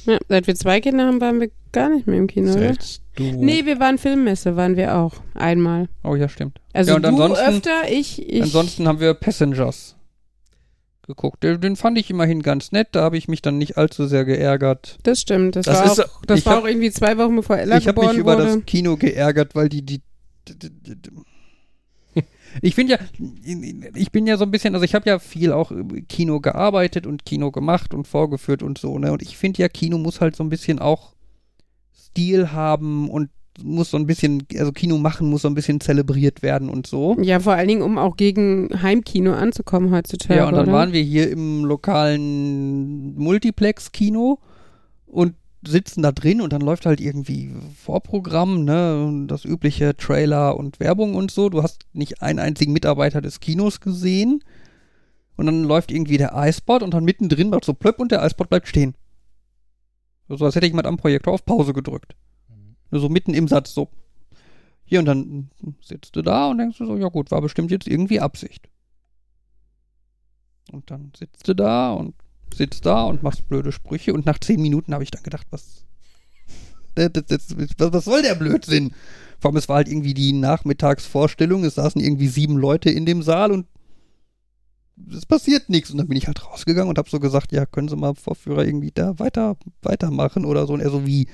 Ja, seit wir zwei Kinder haben, waren wir gar nicht mehr im Kino, oder? Selbst du. Nee, wir waren Filmmesse, waren wir auch. Einmal. Oh ja, stimmt. Also Ja, und du ansonsten- öfter, ich, ich. Ansonsten haben wir Passengers geguckt. Den, fand ich immerhin ganz nett. Da habe ich mich dann nicht allzu sehr geärgert. Das stimmt. Das, Das war, ist- auch, das ich war hab- auch irgendwie zwei Wochen bevor Ella ich habe geboren mich über wurde. das Kino geärgert, weil die die. die, die, ich finde ja, ich bin ja so ein bisschen, also ich habe ja viel auch Kino gearbeitet und Kino gemacht und vorgeführt und so, ne? Und ich finde ja, Kino muss halt so ein bisschen auch Stil haben und muss so ein bisschen, also Kino machen muss so ein bisschen zelebriert werden und so. ja, vor allen Dingen, um auch gegen Heimkino anzukommen heutzutage. Ja, und dann oder? waren wir hier im lokalen Multiplex-Kino und sitzen da drin und dann läuft halt irgendwie Vorprogramm, ne, das übliche Trailer und Werbung und so. Du hast nicht einen einzigen Mitarbeiter des Kinos gesehen. Und dann läuft irgendwie der iSpot und dann mittendrin macht so plöpp und der iSpot bleibt stehen. So als hätte jemand am Projektor auf Pause gedrückt. So mitten im Satz so. Hier und dann sitzt du da und denkst du so, ja gut, war bestimmt jetzt irgendwie Absicht. Und dann sitzt du da und sitzt da und machst blöde Sprüche und nach zehn Minuten habe ich dann gedacht, was, das, das, das, was, was soll der Blödsinn? Vor allem, es war halt irgendwie die Nachmittagsvorstellung, es saßen irgendwie sieben Leute in dem Saal und es passiert nichts. Und dann bin ich halt rausgegangen und habe so gesagt, ja, können Sie mal Vorführer irgendwie da weiter, weitermachen oder so. Und er so, wie,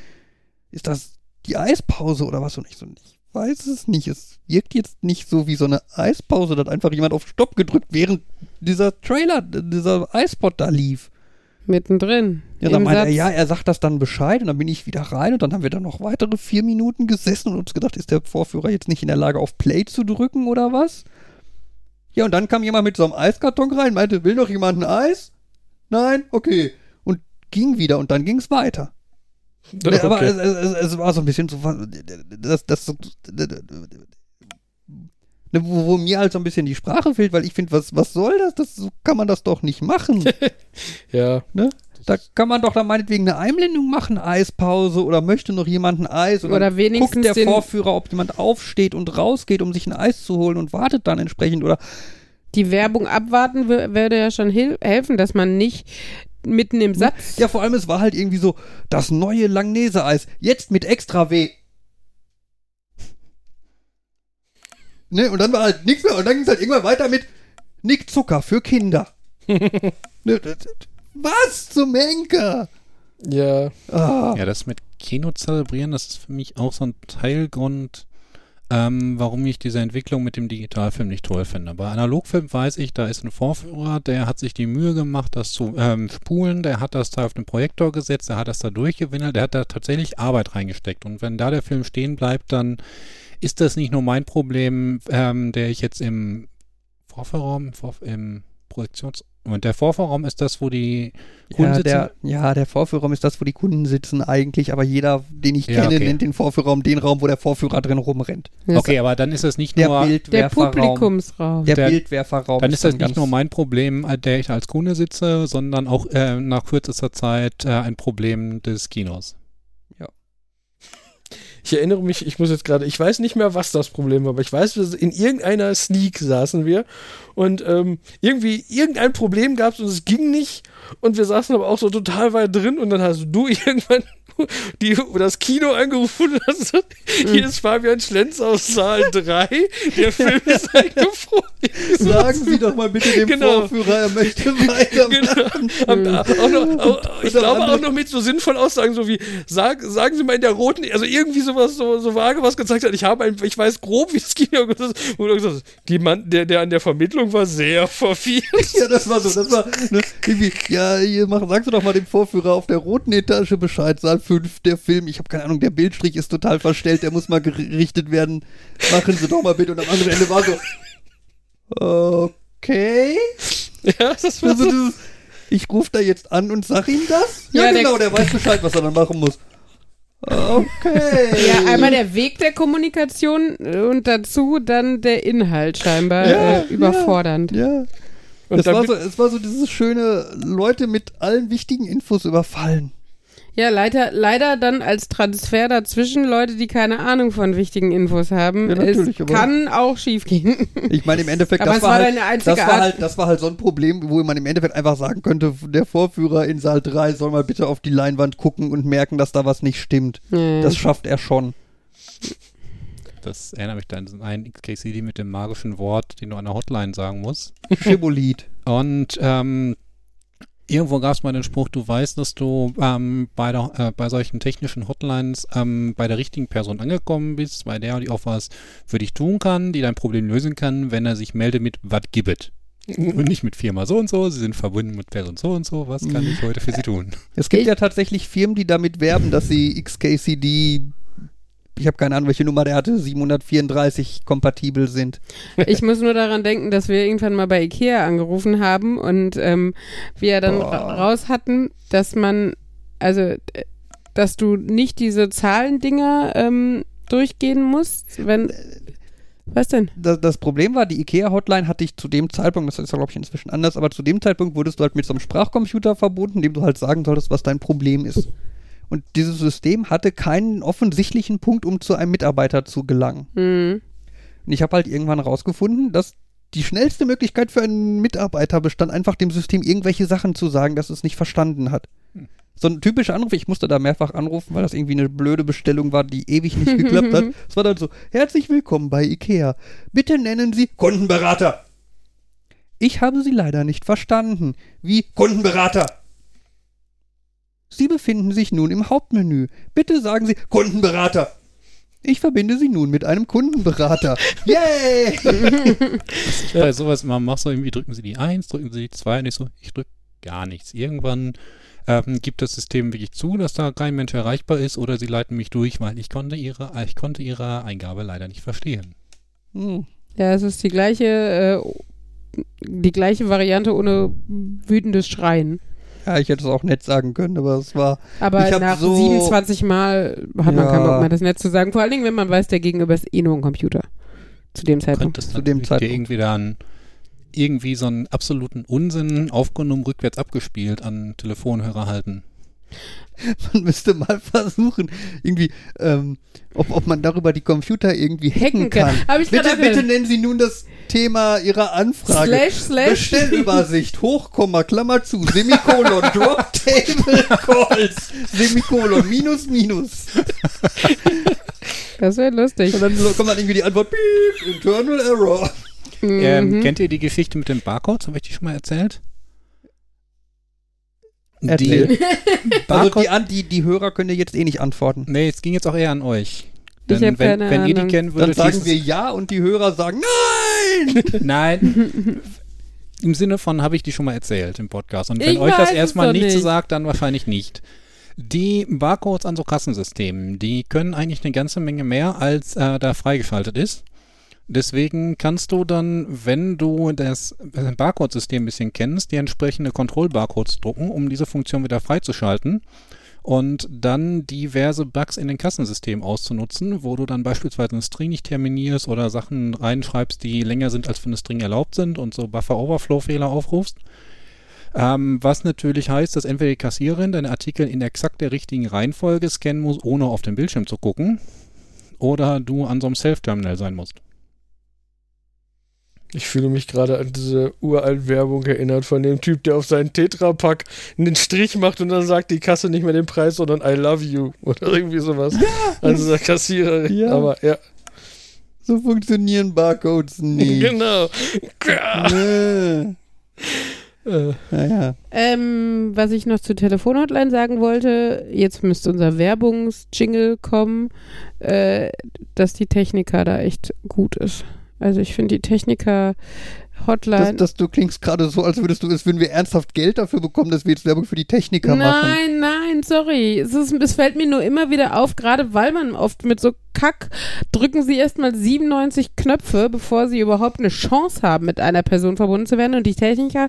ist das die Eispause oder was? Und ich so, ich weiß es nicht. Es wirkt jetzt nicht so wie so eine Eispause, da hat einfach jemand auf Stopp gedrückt, während dieser Trailer, dieser Eispot da lief. Mittendrin. Ja, dann meinte er, ja, er sagt das dann Bescheid und dann bin ich wieder rein und dann haben wir dann noch weitere vier Minuten gesessen und uns gedacht, ist der Vorführer jetzt nicht in der Lage, auf Play zu drücken oder was? Ja, und dann kam jemand mit so einem Eiskarton rein, meinte, will noch jemand ein Eis? Nein? Okay. Und ging wieder und dann ging es weiter. Ne, Aber Okay. es, es, es war so ein bisschen so, das, das, ne, wo, wo mir halt so ein bisschen die Sprache fehlt, weil ich finde, was, was soll das? das? So kann man das doch nicht machen. ja. Da kann man doch dann meinetwegen eine Einblendung machen, Eispause oder möchte noch jemand ein Eis oder, Oder wenigstens guckt der den- Vorführer, ob jemand aufsteht und rausgeht, um sich ein Eis zu holen und wartet dann entsprechend oder Die Werbung abwarten wür- würde ja schon helfen, dass man nicht mitten im Satz. ja vor allem es war halt irgendwie so das neue Langnese-Eis jetzt mit extra W. Ne, und dann war halt nichts mehr und dann ging es halt irgendwann weiter mit Nick Zucker für Kinder. ne, das, was zum Henker? Ja. Ah. Ja, das mit Kino zelebrieren. Das ist für mich auch so ein Teilgrund, ähm, warum ich diese Entwicklung mit dem Digitalfilm nicht toll finde. Bei Analogfilm weiß ich, da ist ein Vorführer, der hat sich die Mühe gemacht, das zu ähm, spulen, der hat das da auf den Projektor gesetzt, der hat das da durchgewinnt, der hat da tatsächlich Arbeit reingesteckt. Und wenn da der Film stehen bleibt, dann ist das nicht nur mein Problem, ähm, der ich jetzt im Vorführraum, im Projektions und der Vorführraum ist das, wo die Kunden ja, sitzen? Der, ja, der Vorführraum ist das, wo die Kunden sitzen eigentlich, aber jeder, den ich ja, kenne, okay. nennt den Vorführraum den Raum, wo der Vorführer drin rumrennt. Okay, aber dann ist das nicht der nur der Publikumsraum. Der, der Bildwerferraum. Dann ist das nicht nur mein Problem, äh, der ich als Kunde sitze, sondern auch äh, nach kürzester Zeit äh, ein Problem des Kinos. Ich erinnere mich, ich muss jetzt gerade, ich weiß nicht mehr, was das Problem war, aber ich weiß, in irgendeiner Sneak saßen wir und ähm, irgendwie irgendein Problem gab es und es ging nicht und wir saßen aber auch so total weit drin und dann hast du irgendwann die, das Kino angerufen hast gesagt, hier ist Fabian Schlenz aus Saal 3, der Film ist eingefroren. Sagen Sie doch mal bitte dem genau. Vorführer, er möchte weitermachen. Genau. Auch noch, auch, ich glaube auch noch mit so sinnvollen Aussagen, so wie, sag, sagen Sie mal in der roten, also irgendwie sowas, so, so vage was gezeigt hat, ich habe ein, ich weiß grob, wie das Kino ist, du gesagt Mann, der, der an der Vermittlung war sehr verfiert. Ja, das war so, das war, ne, ja, hier machen, sagen Sie doch mal dem Vorführer auf der roten Etage Bescheid, Saal 5, der Film, ich habe keine Ahnung, der Bildstrich ist total verstellt, der muss mal gerichtet werden. Machen Sie doch mal bitte. Und am anderen Ende war so, okay. Ja, das war also, so. Ich rufe da jetzt an und sag ihm das? Ja, ja genau, der, der weiß Bescheid, was er dann machen muss. Okay. Ja, einmal der Weg der Kommunikation und dazu dann der Inhalt scheinbar ja, äh, überfordernd. Ja. ja. Und es, war so, es war so dieses schöne Leute mit allen wichtigen Infos überfallen. Ja, leider, leider dann als Transfer dazwischen Leute, die keine Ahnung von wichtigen Infos haben. Ja, natürlich, es kann auch schief gehen. Ich meine, im Endeffekt, das, war, war halt, das, war halt, das war halt so ein Problem, wo man im Endeffekt einfach sagen könnte, der Vorführer in Saal 3 soll mal bitte auf die Leinwand gucken und merken, dass da was nicht stimmt. Ja. Das schafft er schon. Das erinnert mich dann an einen XKCD mit dem magischen Wort, den du an der Hotline sagen musst. Schibolit. Und ähm, Irgendwo gab es mal den Spruch, du weißt, dass du ähm, bei, der, äh, bei solchen technischen Hotlines ähm, bei der richtigen Person angekommen bist, bei der die auch was für dich tun kann, die dein Problem lösen kann, wenn er sich meldet mit was gibt und nicht mit Firma so und so, sie sind verbunden mit Person so und so, was kann ich heute für sie tun? Es gibt ja tatsächlich Firmen, die damit werben, dass sie XKCD ich habe keine Ahnung, welche Nummer der hatte, 734 kompatibel sind. Ich muss nur daran denken, dass wir irgendwann mal bei Ikea angerufen haben und ähm, wir dann ra raus hatten, dass man, also, dass du nicht diese Zahlendinger ähm, durchgehen musst, wenn. Was denn? Das, das, Problem war, die IKEA-Hotline hatte ich zu dem Zeitpunkt, das ist ja glaube ich inzwischen anders, aber zu dem Zeitpunkt wurdest du halt mit so einem Sprachcomputer verbunden, dem du halt sagen solltest, was dein Problem ist. Und dieses System hatte keinen offensichtlichen Punkt, um zu einem Mitarbeiter zu gelangen. Mhm. Und ich habe halt irgendwann rausgefunden, dass die schnellste Möglichkeit für einen Mitarbeiter bestand, einfach dem System irgendwelche Sachen zu sagen, dass es nicht verstanden hat. So ein typischer Anruf, ich musste da mehrfach anrufen, weil das irgendwie eine blöde Bestellung war, die ewig nicht geklappt hat. Es war dann so, herzlich willkommen bei Ikea. Bitte nennen Sie Kundenberater. Ich habe Sie leider nicht verstanden. Wie Kundenberater? Sie befinden sich nun im Hauptmenü. Bitte sagen Sie Kundenberater. Ich verbinde Sie nun mit einem Kundenberater. Yay! Was ich bei sowas immer mache, so irgendwie drücken Sie die 1, drücken Sie die 2 und ich so, ich drücke gar nichts. Irgendwann ähm, gibt das System wirklich zu, dass da kein Mensch erreichbar ist oder sie leiten mich durch, weil ich konnte ihre, ich konnte ihre Eingabe leider nicht verstehen. Hm. Ja, es ist die gleiche, äh, die gleiche Variante ohne wütendes Schreien. Ja, ich hätte es auch nett sagen können, aber es war. Aber nach so 27 Mal hat man keinen Bock mehr, das nett zu sagen. Vor allen Dingen, wenn man weiß, der Gegenüber ist eh nur ein Computer. Zu dem Zeitpunkt. Könntest zu dem Zeitpunkt. irgendwie dann irgendwie so einen absoluten Unsinn aufgenommen, rückwärts abgespielt an Telefonhörer halten. Man müsste mal versuchen, irgendwie, ähm, ob, ob man darüber die Computer irgendwie hacken kann. kann. bitte, bitte nennen Sie nun das Thema Ihrer Anfrage. Slash, slash. Bestellübersicht, Hochkomma, Klammer zu, Semikolon, Drop Table Calls, Semikolon, Minus, Minus. Das wäre lustig. Und dann kommt dann irgendwie die Antwort, Beep, Internal Error. Ähm, mhm. kennt ihr die Geschichte mit den Barcodes? Habe ich die schon mal erzählt? Die Also die, an- die, die Hörer können dir jetzt eh nicht antworten. nee, es ging jetzt auch eher an euch. Denn wenn, keine wenn ihr die Ahnung. kennen Dann würdet, sagen hieß wir ja und die Hörer sagen nein. Nein. Im Sinne von habe ich die schon mal erzählt im Podcast. Und wenn Ich euch das erstmal doch nichts nicht. sagt, dann wahrscheinlich nicht. Die Barcodes an so Kassensystemen, die können eigentlich eine ganze Menge mehr, als äh, da freigeschaltet ist. Deswegen kannst du dann, wenn du das Barcode-System ein bisschen kennst, die entsprechende Kontroll-Barcodes drucken, um diese Funktion wieder freizuschalten und dann diverse Bugs in den Kassensystemen auszunutzen, wo du dann beispielsweise einen String nicht terminierst oder Sachen reinschreibst, die länger sind, als für eine String erlaubt sind und so Buffer-Overflow-Fehler aufrufst. Ähm, was natürlich heißt, dass entweder die Kassiererin deine Artikel in exakt der richtigen Reihenfolge scannen muss, ohne auf den Bildschirm zu gucken, oder du an so einem Self-Terminal sein musst. Ich fühle mich gerade an diese uralt Werbung erinnert von dem Typ, der auf seinen Tetrapack einen Strich macht und dann sagt die Kasse nicht mehr den Preis, sondern I love you oder irgendwie sowas. Ja. An dieser Kassiererin. Ja. Aber ja, So funktionieren Barcodes nicht. genau. Nee. Äh, Naja. Ähm, was ich noch zur Telefonhotline sagen wollte, jetzt müsste unser Werbungsjingle kommen, äh, dass die Techniker da echt gut ist. Also ich finde die Techniker Das, Hotline. das, du klingst gerade so, als würdest du, als würden wir ernsthaft Geld dafür bekommen, dass wir jetzt Werbung für die Techniker machen. Nein, nein, sorry. Es, ist, es fällt mir nur immer wieder auf, gerade weil man oft mit so Kack drücken sie erstmal 97 Knöpfe, bevor sie überhaupt eine Chance haben, mit einer Person verbunden zu werden. Und die Techniker,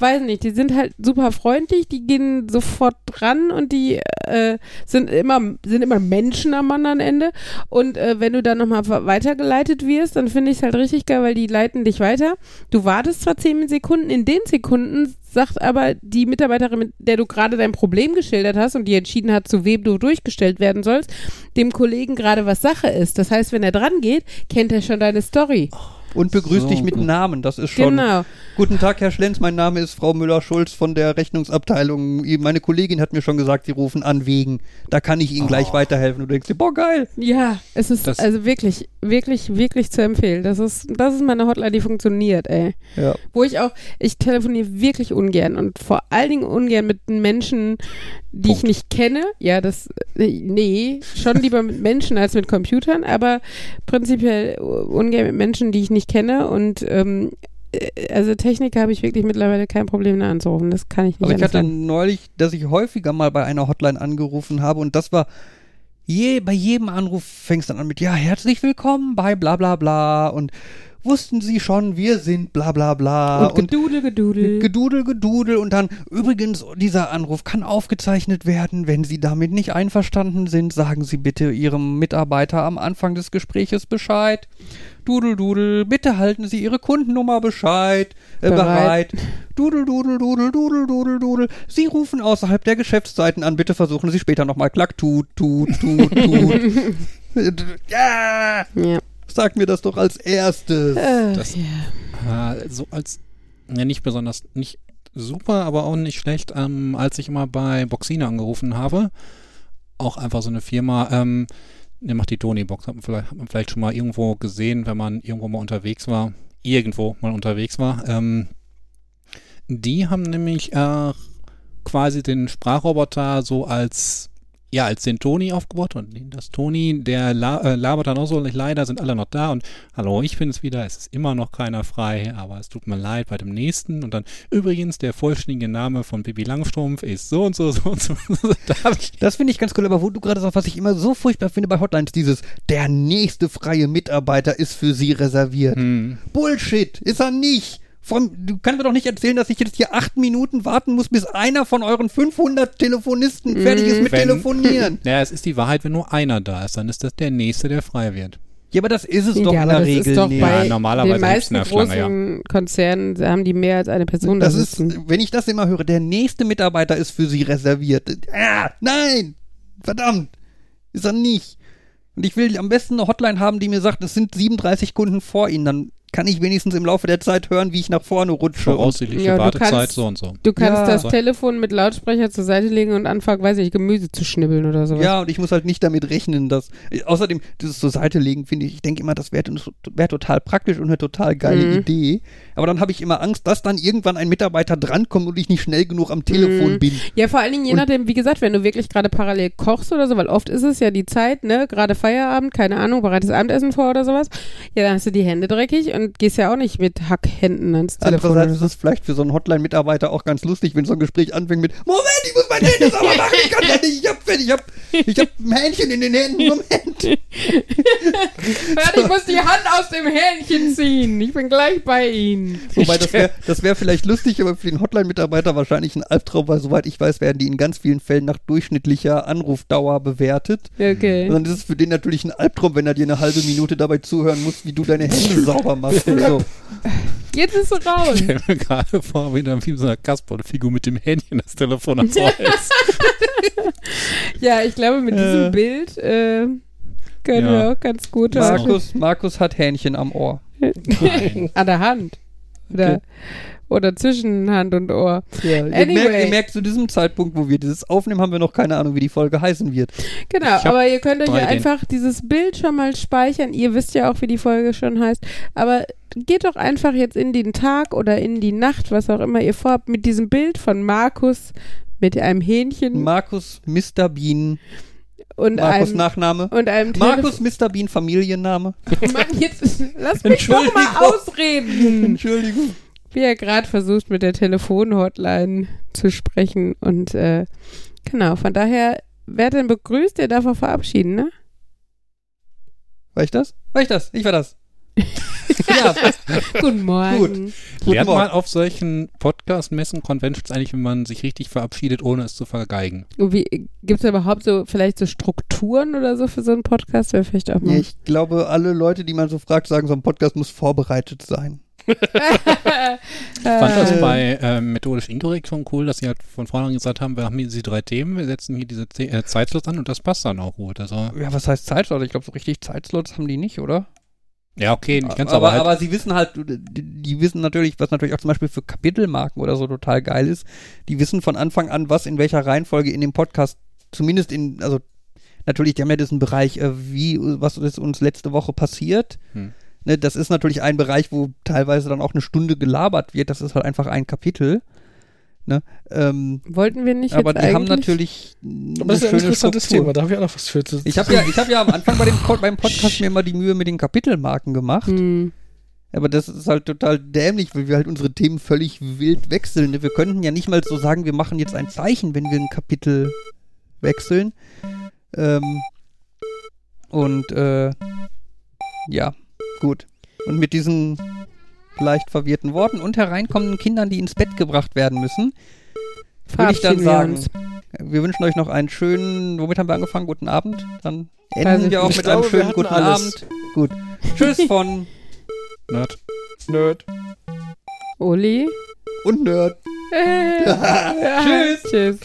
weiß nicht, die sind halt super freundlich, die gehen sofort dran und die äh, sind immer sind immer Menschen am anderen Ende. Und äh, wenn du dann nochmal weitergeleitet wirst, dann finde ich es halt richtig geil, weil die leiten dich weiter. Du wartest zwar 10 Sekunden, in den Sekunden sagt aber die Mitarbeiterin, mit der du gerade dein Problem geschildert hast und die entschieden hat, zu wem du durchgestellt werden sollst, dem Kollegen gerade was Sache ist. Das heißt, wenn er dran geht, kennt er schon deine Story. Und begrüßt So dich mit gut. Namen, das ist schon. Genau. Guten Tag, Herr Schlenz, mein Name ist Frau Müller-Schulz von der Rechnungsabteilung. Meine Kollegin hat mir schon gesagt, Sie rufen an wegen. Da kann ich Ihnen gleich weiterhelfen. Und du denkst dir, boah, geil. Ja, es ist Das- also wirklich, wirklich, wirklich zu empfehlen. Das ist, das ist meine Hotline, die funktioniert, ey. Ja. Wo ich auch, ich telefoniere wirklich ungern und vor allen Dingen ungern mit Menschen, die ich Punkt. nicht kenne. Ja, das, äh, nee, schon lieber mit Menschen als mit Computern, aber prinzipiell ungern mit Menschen, die ich nicht kenne und ähm, äh, also Techniker habe ich wirklich mittlerweile kein Problem mehr anzurufen. Das kann ich nicht Aber ich hatte sagen. neulich, dass ich häufiger mal bei einer Hotline angerufen habe und das war je, bei jedem Anruf fängst dann an mit, ja, herzlich willkommen bei bla bla bla und wussten Sie schon, wir sind bla bla bla Und gedudel, gedudel. Gedudel, Gedudel und dann übrigens, dieser Anruf kann aufgezeichnet werden. Wenn Sie damit nicht einverstanden sind, sagen Sie bitte Ihrem Mitarbeiter am Anfang des Gespräches Bescheid. Dudel, Dudel, bitte halten Sie Ihre Kundennummer Bescheid, äh, bereit. Bereit. Dudel, Dudel, Dudel, Dudel, Dudel, Dudel. Sie rufen außerhalb der Geschäftszeiten an. Bitte versuchen Sie später nochmal. Klack, tut, tut, tut, tut. ja! ja. Sag mir das doch als erstes. Äh, Das- ja. Äh, so als, ja, nicht besonders, nicht super, aber auch nicht schlecht, ähm, als ich immer bei Boxina angerufen habe, auch einfach so eine Firma, ähm, der macht die Tony-Box, hat hat man vielleicht schon mal irgendwo gesehen, wenn man irgendwo mal unterwegs war, irgendwo mal unterwegs war. Ähm, die haben nämlich äh, quasi den Sprachroboter so als ja, als den Toni aufgebaut und das Toni, der äh, labert dann auch so, leider sind alle noch da und hallo, ich bin's wieder, es ist immer noch keiner frei, aber es tut mir leid bei dem nächsten und dann übrigens der vollständige Name von Bibi Langstrumpf ist so und so, so und so. da hab ich, Das finde ich ganz cool, aber wo du gerade sagst, was ich immer so furchtbar finde bei Hotlines, dieses, der nächste freie Mitarbeiter ist für sie reserviert. hm, Bullshit, ist er nicht. Vom, du kannst mir doch nicht erzählen, dass ich jetzt hier acht Minuten warten muss, bis einer von euren 500 Telefonisten fertig ist mit Wenn- Telefonieren. naja, es ist die Wahrheit, wenn nur einer da ist, dann ist das der nächste, der frei wird. Ja, aber das ist es doch ja, in aber der Regel ist doch nicht. bei Ja, normalerweise den meisten eine großen Schlange, Konzernen haben die mehr als eine Person das da ist, wenn ich das immer höre, der nächste Mitarbeiter ist für sie reserviert. Ah, nein! Verdammt! Ist er nicht. Und ich will am besten eine Hotline haben, die mir sagt, es sind 37 Kunden vor ihnen. Dann kann ich wenigstens im Laufe der Zeit hören, wie ich nach vorne rutsche. Voraussichtliche Ja, du Wartezeit kannst- so und so. Du kannst Ja. das Telefon mit Lautsprecher zur Seite legen und anfangen, weiß ich, Gemüse zu schnibbeln oder sowas. Ja, und ich muss halt nicht damit rechnen, dass. äh, Außerdem, dieses zur Seite legen, finde ich, ich denke immer, das wäre wär total praktisch und eine total geile Mhm. Idee. Aber dann habe ich immer Angst, dass dann irgendwann ein Mitarbeiter drankommt und ich nicht schnell genug am Telefon Mhm. bin. Ja, vor allen Dingen, je Und- nachdem, wie gesagt, wenn du wirklich gerade parallel kochst oder so, weil oft ist es ja die Zeit, ne, gerade Feierabend, keine Ahnung, bereitest Abendessen vor oder sowas, ja, dann hast du die Hände dreckig und gehst ja auch nicht mit Hackhänden ans Telefon. Andererseits ist es vielleicht für so einen Hotline-Mitarbeiter auch ganz lustig, wenn so ein Gespräch anfängt mit Moment, ich muss meine Hände sauber machen, ich kann ja nicht, ich hab, ich hab, ich hab ein Hähnchen in den Händen, Moment. Warte, ich muss die Hand aus dem Hähnchen ziehen. Ich bin gleich bei Ihnen. Wobei das wäre das wär vielleicht lustig, aber für den Hotline-Mitarbeiter wahrscheinlich ein Albtraum, weil soweit ich weiß, werden die in ganz vielen Fällen nach durchschnittlicher Anrufdauer bewertet. Okay. Und dann ist es für den natürlich ein Albtraum, wenn er dir eine halbe Minute dabei zuhören muss, wie du deine Hände sauber machst. So. Jetzt ist sie raus. Ich stelle mir gerade vor, wie dann wie so eine Kasperle-Figur mit dem Hähnchen das Telefon ans Ohr hält. Ja, ich glaube, mit diesem Äh. Bild äh, können Ja. wir auch ganz gut sagen. Markus, Markus hat Hähnchen am Ohr. Nein. An der Hand. Oder, Okay. Oder zwischen Hand und Ohr. Ja, ihr, Anyway. merkt, ihr merkt, zu diesem Zeitpunkt, wo wir dieses aufnehmen, haben wir noch keine Ahnung, wie die Folge heißen wird. Genau, aber ihr könnt euch ja einfach dieses Bild schon mal speichern. Ihr wisst ja auch, wie die Folge schon heißt. Aber geht doch einfach jetzt in den Tag oder in die Nacht, was auch immer ihr vorhabt, mit diesem Bild von Markus mit einem Hähnchen Markus Mr. Bean, und Markus einem Nachname. und einem Markus Mr. Bean Familienname. Mann, jetzt lass mich doch mal ausreden. Entschuldigung. Wie er gerade versucht, mit der Telefonhotline zu sprechen. Und äh, genau, von daher, wer denn begrüßt, der darf auch verabschieden, ne? War ich das? War ich das? Ich war das. ja, Guten Morgen. Gut. Guten Lernt Morgen. man auf solchen Podcast-Messen, Conventions eigentlich, wenn man sich richtig verabschiedet, ohne es zu vergeigen? Und wie gibt es überhaupt so vielleicht so Strukturen oder so für so einen Podcast? Wäre vielleicht auch mal. Ja, ich glaube, alle Leute, die man so fragt, sagen, so ein Podcast muss vorbereitet sein. Ich fand das Äh. bei ähm, methodisch inkorrekt schon cool, dass sie halt von vornherein gesagt haben, wir haben hier diese drei Themen, wir setzen hier diese The äh, Zeitslots an und das passt dann auch gut. Also, Ja, was heißt Zeitslots? Ich glaube, so richtig Zeitslots haben die nicht, oder? ja, okay, nicht ganz, aber, aber, halt, aber sie wissen halt, die, die wissen natürlich, was natürlich auch zum Beispiel für Kapitelmarken oder so total geil ist, die wissen von Anfang an, was in welcher Reihenfolge in dem Podcast, zumindest in, also natürlich, die haben ja diesen Bereich, äh, wie, was ist uns letzte Woche passiert. Hm. Ne, das ist natürlich ein Bereich, wo teilweise dann auch eine Stunde gelabert wird. Das ist halt einfach ein Kapitel. Ne? Ähm, Wollten wir nicht aber jetzt die haben natürlich Aber das ist ein interessantes Struktur. Thema, da habe ich auch noch was für zu Ich habe ja, ich hab ja am Anfang bei dem, beim Podcast mir immer die Mühe mit den Kapitelmarken gemacht. Hm. Aber das ist halt total dämlich, weil wir halt unsere Themen völlig wild wechseln. Wir könnten ja nicht mal so sagen, wir machen jetzt ein Zeichen, wenn wir ein Kapitel wechseln. Ähm, und äh, ja, gut. Und mit diesen leicht verwirrten Worten und hereinkommenden Kindern, die ins Bett gebracht werden müssen, würde ich dann sagen, wir wünschen euch noch einen schönen, womit haben wir angefangen? Guten Abend. Dann enden ich wir auch mit einem glaube, wir schönen guten alles. Abend. Gut. Tschüss von Nerd. Nerd. Uli. und Nerd. Tschüss. Tschüss.